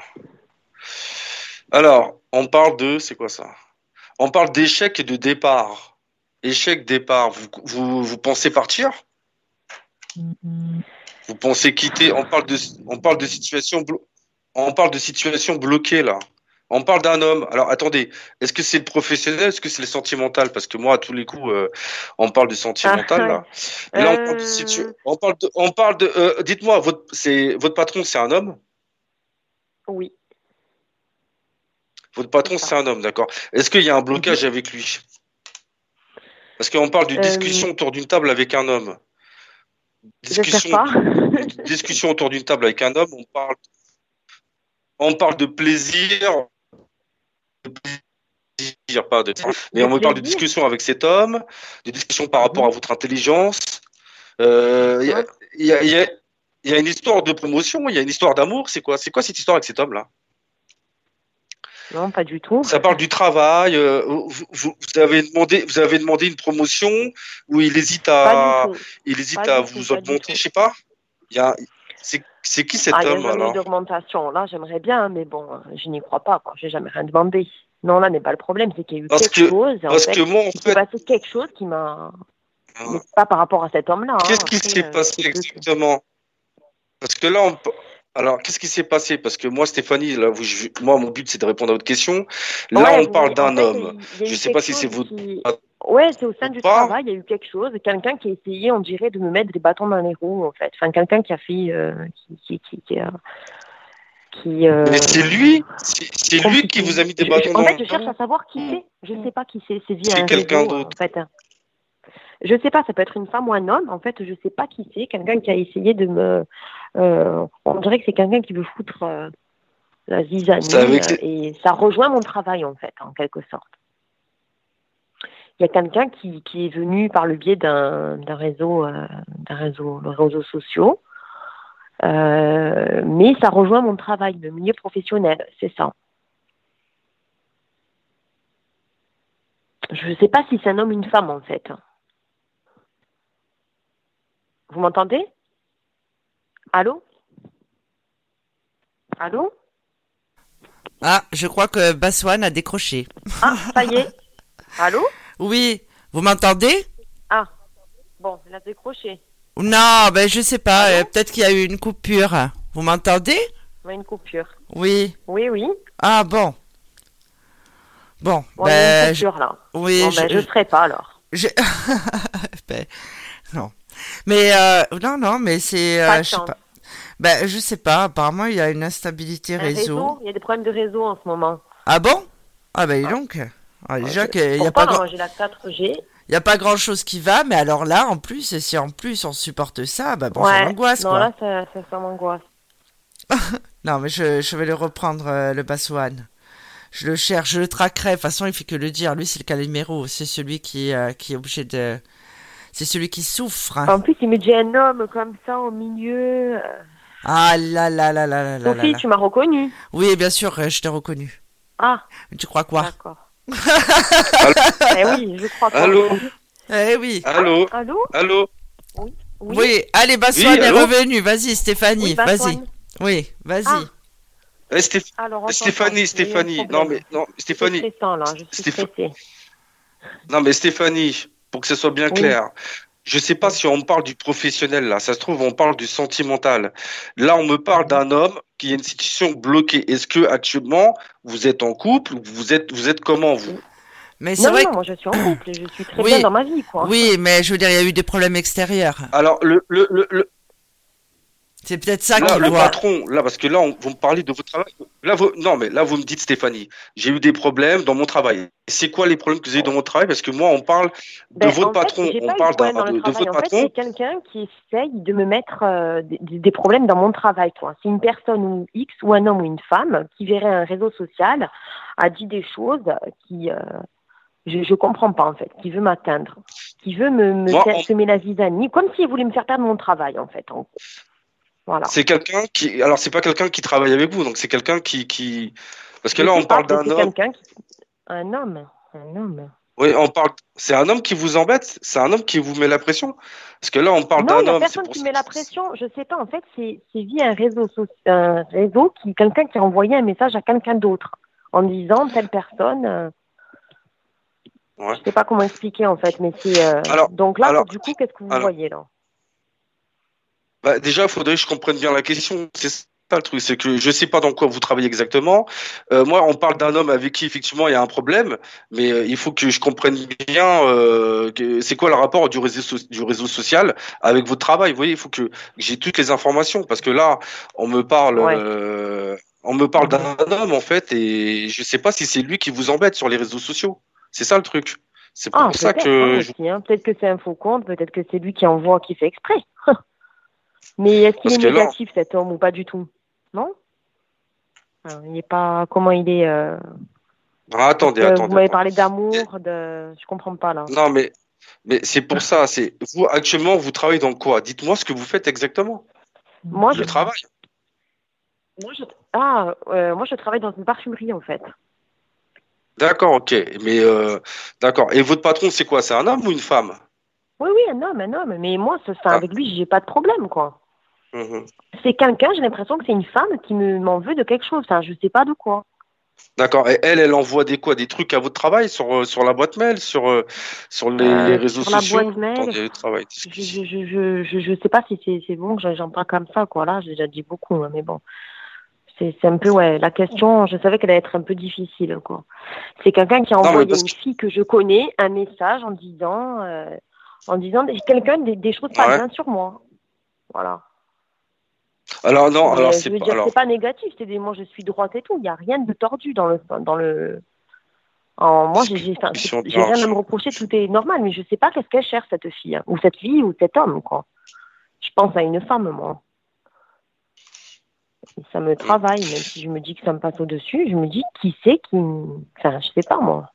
Alors, on parle de, c'est quoi ça? On parle d'échec et de départ. Échec, départ. Vous, vous, vous pensez partir? Vous pensez quitter? On parle de, on parle de situation, on parle de situation bloquée là. On parle d'un homme. Alors attendez, est-ce que c'est le professionnel, est-ce que c'est le sentimental? Parce que moi, à tous les coups, euh, on parle de sentimental Ah, là. Là, on parle de situ- On parle de, on parle de. euh, Dites-moi, votre, c'est votre patron, c'est un homme? Oui. Votre patron, c'est un homme, d'accord. Est-ce qu'il y a un blocage Mhm. avec lui? Parce qu'on parle d'une Euh, discussion autour d'une table avec un homme. Pas. discussion autour d'une table avec un homme, on parle, on parle de plaisir, de plaisir, pas de, mais on parle de discussion avec cet homme, de discussion par rapport à votre intelligence. Euh, Il y, a, il y, a, il y a- il y a une histoire de promotion, il y a une histoire d'amour. C'est quoi, c'est quoi cette histoire avec cet homme-là? Non, pas du tout. Ça parle du travail. euh, vous, avez demandé, vous avez demandé une promotion où il hésite à, il hésite Pas à vous augmenter. Je sais pas. Il y a, c'est, qui cet ah, il n'y a homme jamais d'augmentation. Là, j'aimerais bien, mais bon, je n'y crois pas. Quoi. J'ai jamais rien demandé. Non, là n'est pas le problème, c'est qu'il y a eu Parce quelque que- chose. en parce fait, que moi, en il s'est fait- passé quelque chose qui m'a. Mais pas par rapport à cet homme-là. Qu'est-ce hein. qui Après, s'est euh, passé exactement? Parce que là, on... alors qu'est-ce qui s'est passé? Parce que moi, Stéphanie, là, vous, je- moi, mon but, c'est de répondre à votre question. Là, Ouais, on vous- parle en d'un fait, homme. Je sais pas si c'est votre. qui- Ouais, c'est au sein du Pas. travail, il y a eu quelque chose, quelqu'un qui a essayé, on dirait, de me mettre des bâtons dans les roues, en fait. Enfin, quelqu'un qui a fait, euh, qui, qui, euh, Mais c'est lui, c'est lui qui vous a mis des bâtons En dans fait, le je cherche à savoir qui c'est. Je ne sais pas qui c'est. C'est via quelqu'un d'autre. en fait. Je sais pas, ça peut être une femme ou un homme. En fait, je sais pas qui c'est. Quelqu'un qui a essayé de me. Euh, on dirait que c'est quelqu'un qui veut foutre euh, la zizanie. Euh, et ça rejoint mon travail, en fait, en quelque sorte. Il y a quelqu'un qui, qui est venu par le biais d'un réseau, euh, d'un réseau, le réseaux sociaux. Euh, mais ça rejoint mon travail, le milieu professionnel, c'est ça. Je ne sais pas si c'est un homme ou une femme en fait. Vous m'entendez? Allô? Allô? Ah, je crois que Baswan a décroché. Ah, ça y est. Allô? Oui, vous m'entendez? Ah, bon, il a décroché. Non, ben je sais pas, euh, peut-être qu'il y a eu une coupure. Vous m'entendez? Une coupure. Oui. Oui, oui. Ah bon. Bon, a ben une je- coupure là. Oui, Bon, ben, je ne serai pas alors. je- Ben, non. Mais euh, non, non, mais c'est, euh, je sais pas. Ben je sais pas. Apparemment, il y a une instabilité réseau. Il y a des problèmes de réseau en ce moment. Ah bon? Ah ben dis donc. Ah, déjà qu'il n'y a pas grand... moi, j'ai la 4G. Il y a pas grand chose qui va, mais alors là, en plus, si en plus on supporte ça, bah bon, ça ouais. m'angoisse non, quoi. là, ça, ça, ça m'angoisse. Non, mais je, je vais le reprendre, euh, le Baswan. Je le cherche, je le traquerai. De toute façon, il fait que le dire. Lui, c'est le Calimero. C'est celui qui, euh, qui est obligé de. C'est celui qui souffre. hein. En plus, il me dit un homme comme ça au milieu. Ah là là là là là là là. Sophie, là. tu m'as reconnu. Oui, bien sûr, euh, je t'ai reconnu. Ah, Tu crois quoi? D'accord. eh oui, je crois pas. Allô? Eh oui. Allô? Allô? Allô? Oui, Oui, allez, Baswan Oui, est allô? revenu. Vas-y, Stéphanie, Oui, vas-y. Oui, vas-y. Ah. Eh, Stéph- Alors, on Stéphanie, Stéphanie, non mais non, Stéphanie, stressant, là, je suis Stéph- non mais Stéphanie, pour que ce soit bien Oui. clair, je sais pas si on me parle du professionnel là, ça se trouve on parle du sentimental. Là, on me parle d'un homme qui a une situation bloquée. Est-ce que actuellement vous êtes en couple ou vous êtes vous êtes comment vous? Mais c'est Non, vrai non, que... moi je suis en couple et je suis très Oui. bien dans ma vie, quoi. Oui, mais je veux dire, il y a eu des problèmes extérieurs. Alors le le, le- C'est peut-être ça là, qu'il le patron, là parce que là on, vous me parlez de votre travail. Là vous, non mais là vous me dites Stéphanie, j'ai eu des problèmes dans mon travail. C'est quoi les problèmes que vous avez dans votre travail? Parce que moi on parle de Ben, votre fait, patron, on de parle de, de votre En fait, patron. c'est quelqu'un qui essaye de me mettre euh, des, des problèmes dans mon travail. C'est une personne ou X ou un homme ou une femme qui verrait un réseau social, a dit des choses qui euh, je, je comprends pas en fait, qui veut m'atteindre, qui veut me, me Moi, faire on- semer la zizanie, comme s'il voulait me faire perdre mon travail en fait. en gros. Voilà. C'est quelqu'un qui, alors c'est pas quelqu'un qui travaille avec vous, donc c'est quelqu'un qui, qui, parce que Je là on parle d'un c'est homme. quelqu'un qui... Un homme, un homme. Oui, on parle. C'est un homme qui vous embête. C'est un homme qui vous met la pression. Parce que là on parle Non, d'un homme. c'est personne qui ça- met la pression. Je sais pas. En fait, c'est via un réseau, soci- un réseau qui, quelqu'un qui a envoyé un message à quelqu'un d'autre en disant telle personne. euh, Ouais. Je sais pas comment expliquer en fait, mais c'est. euh, Alors- donc là, alors- du coup, qu'est-ce que vous alors- voyez là? Bah, déjà, il faudrait que je comprenne bien la question. C'est ça le truc, c'est que je sais pas dans quoi vous travaillez exactement. Euh, moi, on parle d'un homme avec qui effectivement il y a un problème, mais euh, il faut que je comprenne bien euh, que- c'est quoi le rapport du réseau, so- du réseau social avec votre travail. Vous voyez, il faut que j'ai toutes les informations parce que là, on me parle, Ouais. euh, on me parle d'un homme en fait, et je sais pas si c'est lui qui vous embête sur les réseaux sociaux. C'est ça le truc. C'est pour Ah, ça que hein, je- hein. Peut-être que c'est un faux compte, peut-être que c'est lui qui envoie, qui fait exprès. mais est-ce qu'il est là- négatif cet homme ou pas du tout? Non? Il est pas. Comment il est euh, Ah, attendez, attendez. Vous m'avez parlé d'amour, de. Je comprends pas là. Non, mais, mais c'est pour ça. C'est vous actuellement, vous travaillez dans quoi? Dites-moi ce que vous faites exactement. Moi, je Le travail. Moi, je... Ah, euh, moi, je travaille dans une parfumerie, en fait. D'accord, ok. Mais euh, d'accord. Et votre patron, c'est quoi? C'est un homme ou une femme? Oui, oui, un homme, un homme. Mais moi, Ah. avec lui, j'ai pas de problème, quoi. Mhm. C'est quelqu'un, j'ai l'impression que c'est une femme qui me m'en veut de quelque chose. Enfin, je sais pas de quoi. D'accord. Et elle, elle envoie des quoi? Des trucs à votre travail? Sur euh, sur la boîte mail, sur euh, sur les, Euh, les réseaux sur la sociaux? boîte mail? Travail. Je, je, je, je, je, je sais pas si c'est bon que j'en- parle comme ça, quoi. Là, j'ai déjà dit beaucoup, hein, mais bon. C'est un peu, ouais, la question, je savais qu'elle allait être un peu difficile, quoi. C'est quelqu'un qui a envoyé parce une fille que je connais un message en disant, euh, en disant quelqu'un des, des choses pas Ouais. bien sur moi. Voilà. Alors non, alors c'est pas. Alors pas négatif. C'est des, moi, je suis droite et tout. Il n'y a rien de tordu dans le, dans le. En, moi, j'ai, rien à me reprocher. Tout est normal, mais je sais pas qu'est-ce qu'elle cherche cette fille, hein, ou cette fille, ou cet homme, quoi. Je pense à une femme, moi. Et ça me travaille, même si je me dis que ça me passe au-dessus. Je me dis qui c'est qui. Enfin, je sais pas, moi.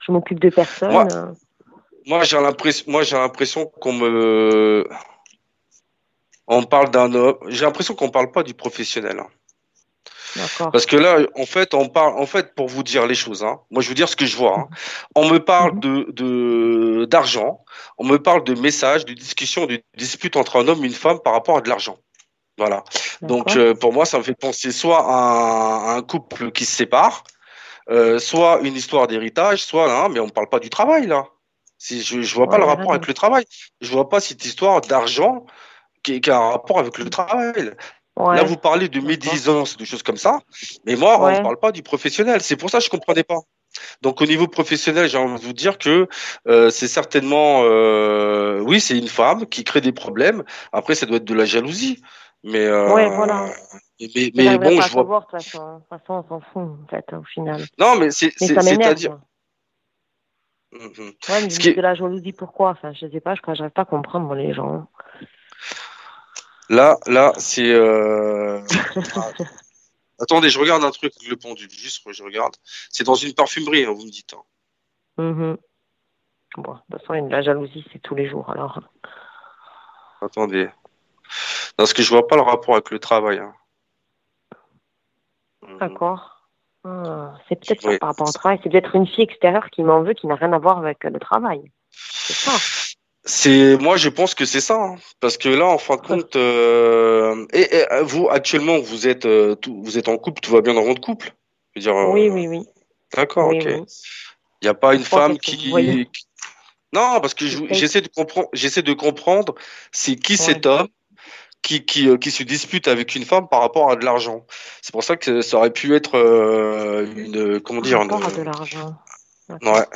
Je m'occupe de personne. Euh. Moi j'ai l'impression, moi j'ai l'impression qu'on me, on parle d'un homme. J'ai l'impression qu'on parle pas du professionnel. hein. D'accord. Parce que là, en fait, on parle, en fait, pour vous dire les choses, hein, moi je veux dire ce que je vois. hein. On me parle de de d'argent, on me parle de messages, de discussions, de disputes entre un homme et une femme par rapport à de l'argent. Voilà. Donc euh, pour moi, ça me fait penser soit à un, à un couple qui se sépare, euh, soit une histoire d'héritage, soit là, mais on ne parle pas du travail là. Si je je vois pas Ouais, le rapport ouais. avec le travail. Je vois pas cette histoire d'argent qui, qui a un rapport avec le travail. Ouais. Là, vous parlez de médisance, de choses comme ça, mais moi, on ne parle pas du professionnel. C'est pour ça que je comprenais pas. Donc, au niveau professionnel, j'ai envie de vous dire que euh, c'est certainement, euh, oui, c'est une femme qui crée des problèmes. Après, ça doit être de la jalousie, mais euh, Ouais, voilà. Mais, Mais, bon, je vois. savoir, de toute façon. On s'en fout, en fait, au final. Non, mais c'est, Mais c'est, Mhm. Ouais, mais qui de la jalousie, pourquoi Enfin, je sais pas, je n'arrive pas à comprendre, les gens. Là, là, c'est. Euh... Attendez, je regarde un truc le pendule. Juste, je regarde. C'est dans une parfumerie, hein, vous me dites. hein. Mhm. Bon, de toute façon, la jalousie, c'est tous les jours, alors. Attendez. Parce que je vois pas le rapport avec le travail. hein. D'accord. Ah, c'est peut-être ça Oui. par rapport au travail. C'est peut-être une fille extérieure qui m'en veut, qui n'a rien à voir avec le travail. C'est ça. C'est moi, je pense que c'est ça, hein. parce que là, en fin de compte, euh, et, et, vous actuellement, vous êtes, euh, tout- vous êtes en couple, tout va bien dans votre couple? Je veux dire, euh, Oui, oui, oui. D'accord, Oui, ok. oui. Il n'y a pas une femme qui, vous Non, parce que je- J'essaie. j'essaie de comprendre, j'essaie de comprendre, c'est qui cet homme qui qui euh, qui se dispute avec une femme par rapport à de l'argent. C'est pour ça que ça aurait pu être euh, une, comment dire, une- de l'argent. Ouais.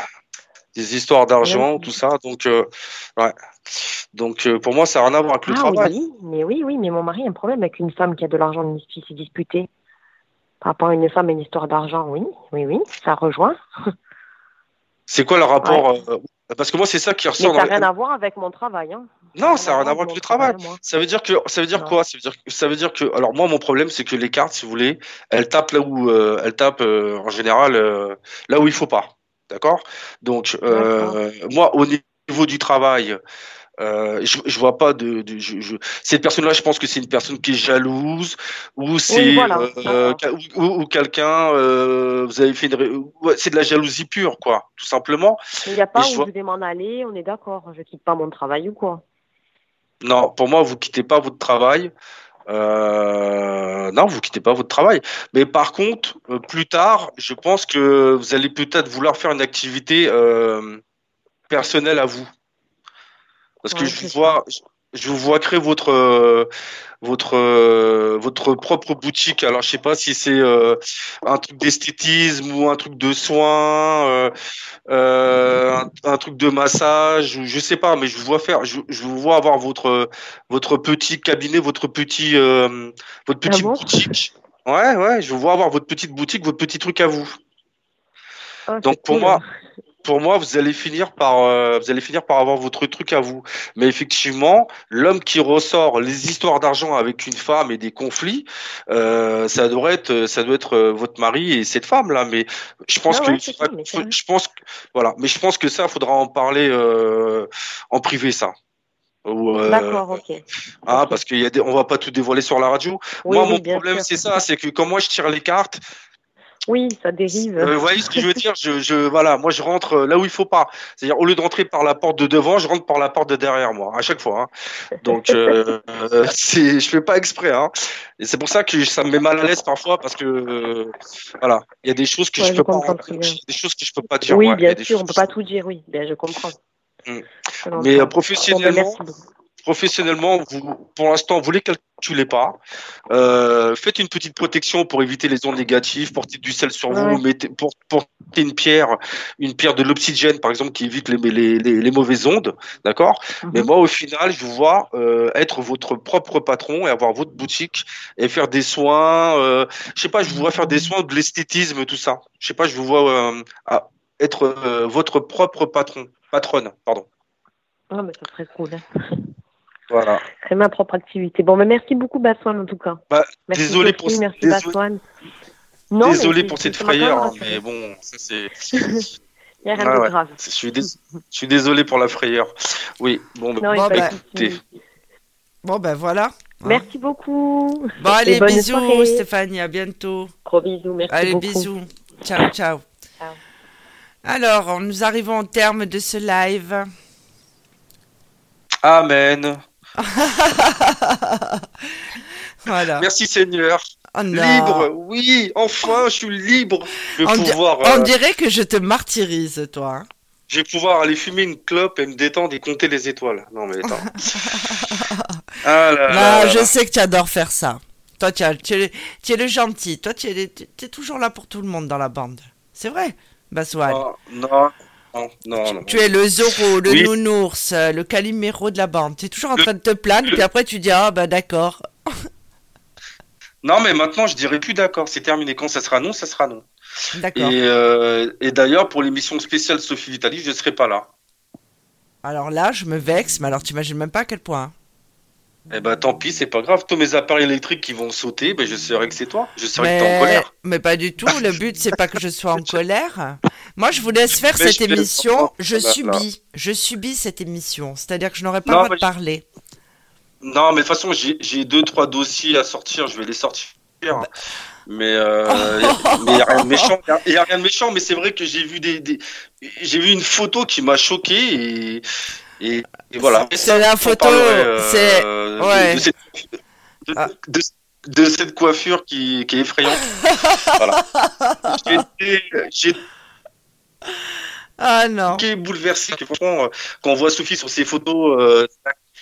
Des histoires d'argent, tout ça. Donc, euh, ouais. Donc, euh, pour moi, ça n'a rien à voir avec le Ah travail. oui, mais oui, oui, mais mon mari a un problème avec une femme qui a de l'argent qui s'est disputée. Par rapport à une femme et une histoire d'argent, oui, oui, oui, ça rejoint. C'est quoi le rapport euh, Parce que moi, c'est ça qui Mais ressort. ça n'a rien à voir avec mon travail. Hein. Non, ça n'a rien à voir avec le travail. Ça veut dire que ça veut dire quoi? Ça veut dire ça veut dire que alors moi mon problème c'est que les cartes si vous voulez elles tapent là où euh, elles tapent euh, en général euh, là où il faut pas d'accord? Donc euh, moi au niveau du travail euh, je, je vois pas de, de je, je- cette personne-là, je pense que c'est une personne qui est jalouse ou c'est voilà, euh, ou, ou- ou quelqu'un euh, vous avez fait une ré- ouais, c'est de la jalousie pure quoi, tout simplement. Il n'y a pas Et je où vois- je vais m'en aller, on est d'accord. Je quitte pas mon travail ou quoi. Non, pour moi, vous quittez pas votre travail. Euh, non, vous quittez pas votre travail. Mais par contre, euh, plus tard, je pense que vous allez peut-être vouloir faire une activité euh, personnelle à vous. Parce que je vois, je vous vois créer votre euh, votre euh, votre propre boutique. Alors, je sais pas si c'est euh, un truc d'esthétisme ou un truc de soins, euh, euh, un, un truc de massage, ou je sais pas, mais je vous vois faire, je, je vous vois avoir votre votre petit cabinet, votre petit euh, votre petite bon boutique. Ouais, ouais, je vous vois avoir votre petite boutique, votre petit truc à vous. C'est Donc pour cool. moi, pour moi, vous allez finir par, euh, vous allez finir par avoir votre truc à vous. Mais effectivement, l'homme qui ressort les histoires d'argent avec une femme et des conflits, euh, ça doit être, ça doit être euh, votre mari et cette femme là. Mais je pense Ah que, ouais, ça, mais c'est vrai. je pense, que- voilà. Mais je pense que ça, faudra en parler euh, en privé ça. Euh, D'accord, ok. ah, parce qu'il y a des, on va pas tout dévoiler sur la radio. Oui, moi, oui, mon problème, c'est ça, c'est que quand moi je tire les cartes, Oui, ça dérive. euh, vous voyez ce que je veux dire? Je, je, voilà, moi je rentre euh, là où il faut pas. C'est-à-dire au lieu de rentrer par la porte de devant, je rentre par la porte de derrière moi à chaque fois. hein. Donc euh, euh, c'est, je fais pas exprès. Hein. Et c'est pour ça que ça me met mal à l'aise parfois parce que euh, voilà, il y a des choses que Ouais, je je peux pas, comprends bien. des choses que je peux pas dire. oui, ouais, bien sûr, on peut pas tout dire, oui. Ben, je comprends. Mm. Je l'entends. Mais Bon, ben, professionnellement, vous, pour l'instant, vous les calculez pas. Euh, faites une petite protection pour éviter les ondes négatives. Portez du sel sur vous. Mettez, portez une pierre, une pierre de l'oxygène, par exemple, qui évite les, les, les, les mauvaises ondes. D'accord? Mhm. Mais moi, au final, je vous vois euh, être votre propre patron et avoir votre boutique et faire des soins. Euh, je sais pas, je vous vois faire des soins, de l'esthétisme, tout ça. Je sais pas, je vous vois euh, à être votre propre patron, patronne, pardon. Ah, mais ça serait cool. hein. Voilà. C'est ma propre activité. Bon, mais merci beaucoup, Baswan, en tout cas. Bah, Merci désolé Sophie, pour merci désolé-. Non, Désolé pour cette frayeur, hein, rassuré. mais bon, ça c'est. Il n'y a rien Ah de ouais. grave. Je suis, dés- je suis désolé pour la frayeur. Oui, bon, bah, Non, y Bon, bah, écoutez. Bon, ben voilà. hein. Merci beaucoup. Bon, allez, Et bisous, soirée. Stéphanie, à bientôt. Gros bisous, merci Allez, beaucoup. bisous. Ciao, ciao. Ciao. Alors, nous arrivons au terme de ce live. Amen. Voilà. Merci Seigneur. Oh non. Libre, oui, enfin, je suis libre. Je vais On, di- pouvoir, on euh, dirait que je te martyrise, toi. hein. je vais pouvoir aller fumer une clope et me détendre et compter les étoiles. Non mais attends. ah là. Là, là je là. sais que tu adores faire ça. Toi, tu, es, le gentil. Toi, tu es, toujours là pour tout le monde dans la bande. C'est vrai, Baswan. Oh, non, non, non, non. Tu es le Zoro, le Oui. nounours, le Calimero de la bande. Tu es toujours en train de te plaindre, puis après tu dis Ah, bah d'accord. Non, mais maintenant, je dirais plus d'accord. C'est terminé. Quand ça sera non, ça sera non. D'accord. Et, euh, et d'ailleurs, pour l'émission spéciale Sophie Vitali, je ne serai pas là. Alors là, je me vexe, mais alors tu imagines même pas à quel point. Eh ben, tant pis, c'est pas grave. Tous mes appareils électriques qui vont sauter, ben, je saurai que c'est toi. Je saurai que t'es en Mais, colère. mais pas du tout. Le but, c'est pas que je sois en colère. Moi, je vous laisse faire Mais cette je émission. Je Là, là. subis. Je subis cette émission. C'est-à-dire que je n'aurai pas le droit de mais je- parler. Non, mais de toute façon, j'ai deux, trois dossiers à sortir. Je vais les sortir. Mais euh, mais y a rien de méchant. Il y a rien de méchant. Mais c'est vrai que j'ai vu des, des- j'ai vu une photo qui m'a choqué et Et, et voilà. C'est la photo, euh, c'est- de- ouais. de, cette, de- Ah. de- cette coiffure qui, qui est effrayante. voilà. J'ai Ah non. été bouleversé. que Franchement, euh, quand on voit Sophie sur ses photos, euh,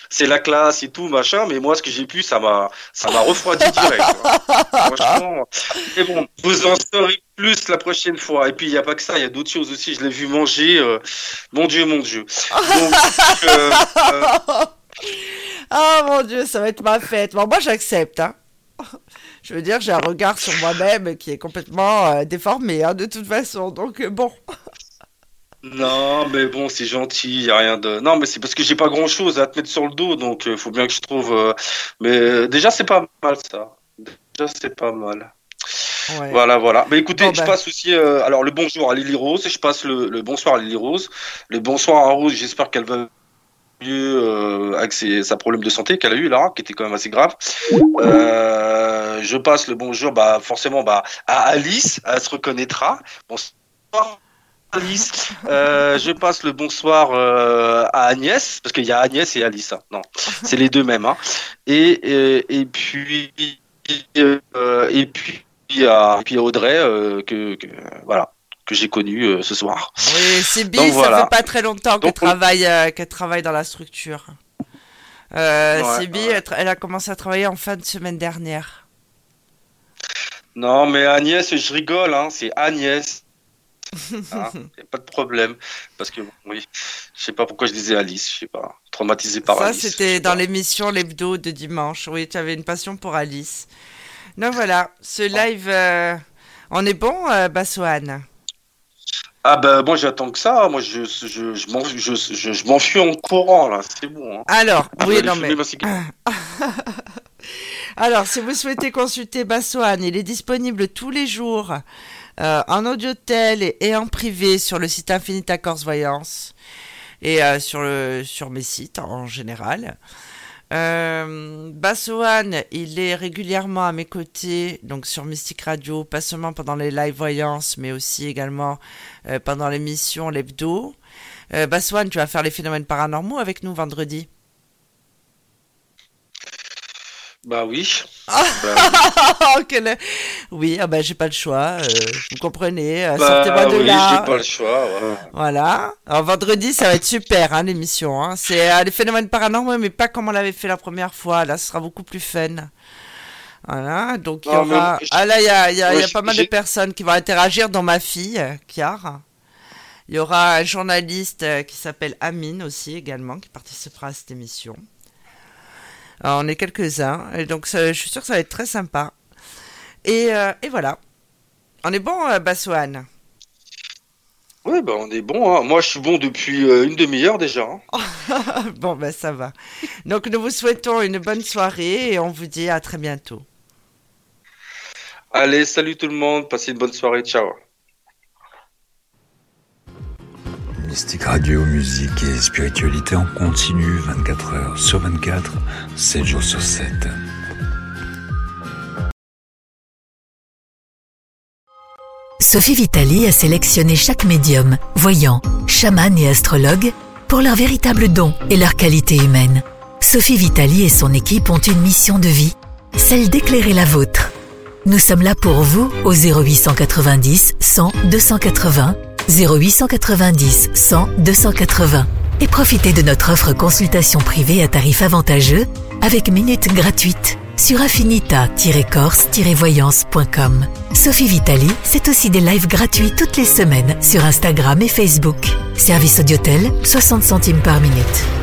c'est la classe et tout, machin, mais moi, ce que j'ai pu, ça m'a, ça m'a refroidi direct. Franchement. Mais bon, vous en saurez plus la prochaine fois. Et puis, il n'y a pas que ça, il y a d'autres choses aussi. Je l'ai vu manger. euh, mon Dieu, mon Dieu. Donc, euh, euh, Ah mon dieu, ça va être ma fête. Bon, moi j'accepte. Hein. Je veux dire, j'ai un regard sur moi-même qui est complètement déformé, hein, de toute façon. Donc bon. non, mais bon, c'est gentil, il n'y a rien de. Non, mais c'est parce que j'ai pas grand chose à te mettre sur le dos, donc il faut bien que je trouve. euh, Mais euh, déjà, c'est pas mal ça. Déjà, c'est pas mal. Ouais. Voilà, voilà. Mais écoutez, je ben. passe aussi euh, alors le bonjour à Lily Rose, je passe le, le bonsoir à Lily Rose, le bonsoir à Rose, j'espère qu'elle va mieux euh, avec ses, sa problème de santé qu'elle a eu là, qui était quand même assez grave. Euh, je passe le bonjour bah forcément bah à Alice, elle se reconnaîtra. Bonsoir Alice. Euh, je passe le bonsoir euh, à Agnès parce qu'il y a Agnès et Alice. hein. Non, c'est les deux mêmes. Hein. Et, et et puis euh, et puis à, et puis à Audrey euh, que, que voilà que j'ai connu euh, ce soir. Oui, Donc, ça voilà. fait pas très longtemps qu'elle travaille, euh, qu'elle travaille dans la structure. Euh, Ouais, Sibi, ouais. elle, a commencé à travailler en fin de semaine dernière. Non, mais Agnès, je rigole, hein, c'est Agnès. Hein, y a pas de problème. Parce que, oui, je sais pas pourquoi je disais Alice, je sais pas, traumatisé par Ça, Alice. je c'était dans l'émission L'Hebdo de dimanche. Oui, tu avais une passion pour Alice. Donc voilà, ce live, euh, on est bon, euh, Bassoane? Ah ben, moi j'attends que ça, moi je, je, je, m'en- je, je, je m'enfuis en courant, là, c'est bon. Hein. Alors, oui, non mais... Alors, si vous souhaitez consulter Bassoane, il est disponible tous les jours euh, en audiotel et, et en privé sur le site Infinita Corse Voyance et sur, le, sur mes sites en général. Euh, il est régulièrement à mes côtés, donc sur Mystique Radio, pas seulement pendant les live voyances, mais aussi également euh, pendant l'émission L'Hebdo. Euh, tu vas faire les phénomènes paranormaux avec nous vendredi. Bah oui. Ah. Bah, quelle- Oui, ah bah, j'ai pas le choix, euh, vous comprenez, euh, bah sortez-moi de oui, là. j'ai pas le choix. ouais. Voilà. Alors vendredi, ça va être super, hein, l'émission. Hein. C'est euh, les phénomènes paranormaux, mais pas comme on l'avait fait la première fois. Là, ce sera beaucoup plus fun. Voilà. Donc il y aura. Ah là, il y a, il y a- il y a moi, pas mal de personnes qui vont interagir, dont ma fille, euh, Kiar. Il y aura un journaliste qui s'appelle Amine aussi également, qui participera à cette émission. Alors, on est quelques-uns, et donc ça- je suis sûr que ça va être très sympa. Et, euh, et voilà. On est bon, euh, Bassoane? Ouais, bah on est bon. Hein. Moi je suis bon depuis euh, une demi-heure déjà. hein. bon, ben ça va. Donc, nous vous souhaitons une bonne soirée et on vous dit à très bientôt. Allez, salut tout le monde, passez une bonne soirée, ciao. Mystique Radio, musique et spiritualité en continu 24 heures sur 24, 7 jours sur 7. Sophie Vitali a sélectionné chaque médium, voyant, chaman et astrologue pour leur véritable don et leur qualité humaine. Sophie Vitali et son équipe ont une mission de vie, celle d'éclairer la vôtre. Nous sommes là pour vous au 0890 100 280, 0890 100 280 et profitez de notre offre consultation privée à tarif avantageux avec minutes gratuites sur affinita-corse-voyance.com. Sophie Vitali, c'est aussi des lives gratuits toutes les semaines sur Instagram et Facebook. Service Audiotel, 60 centimes par minute.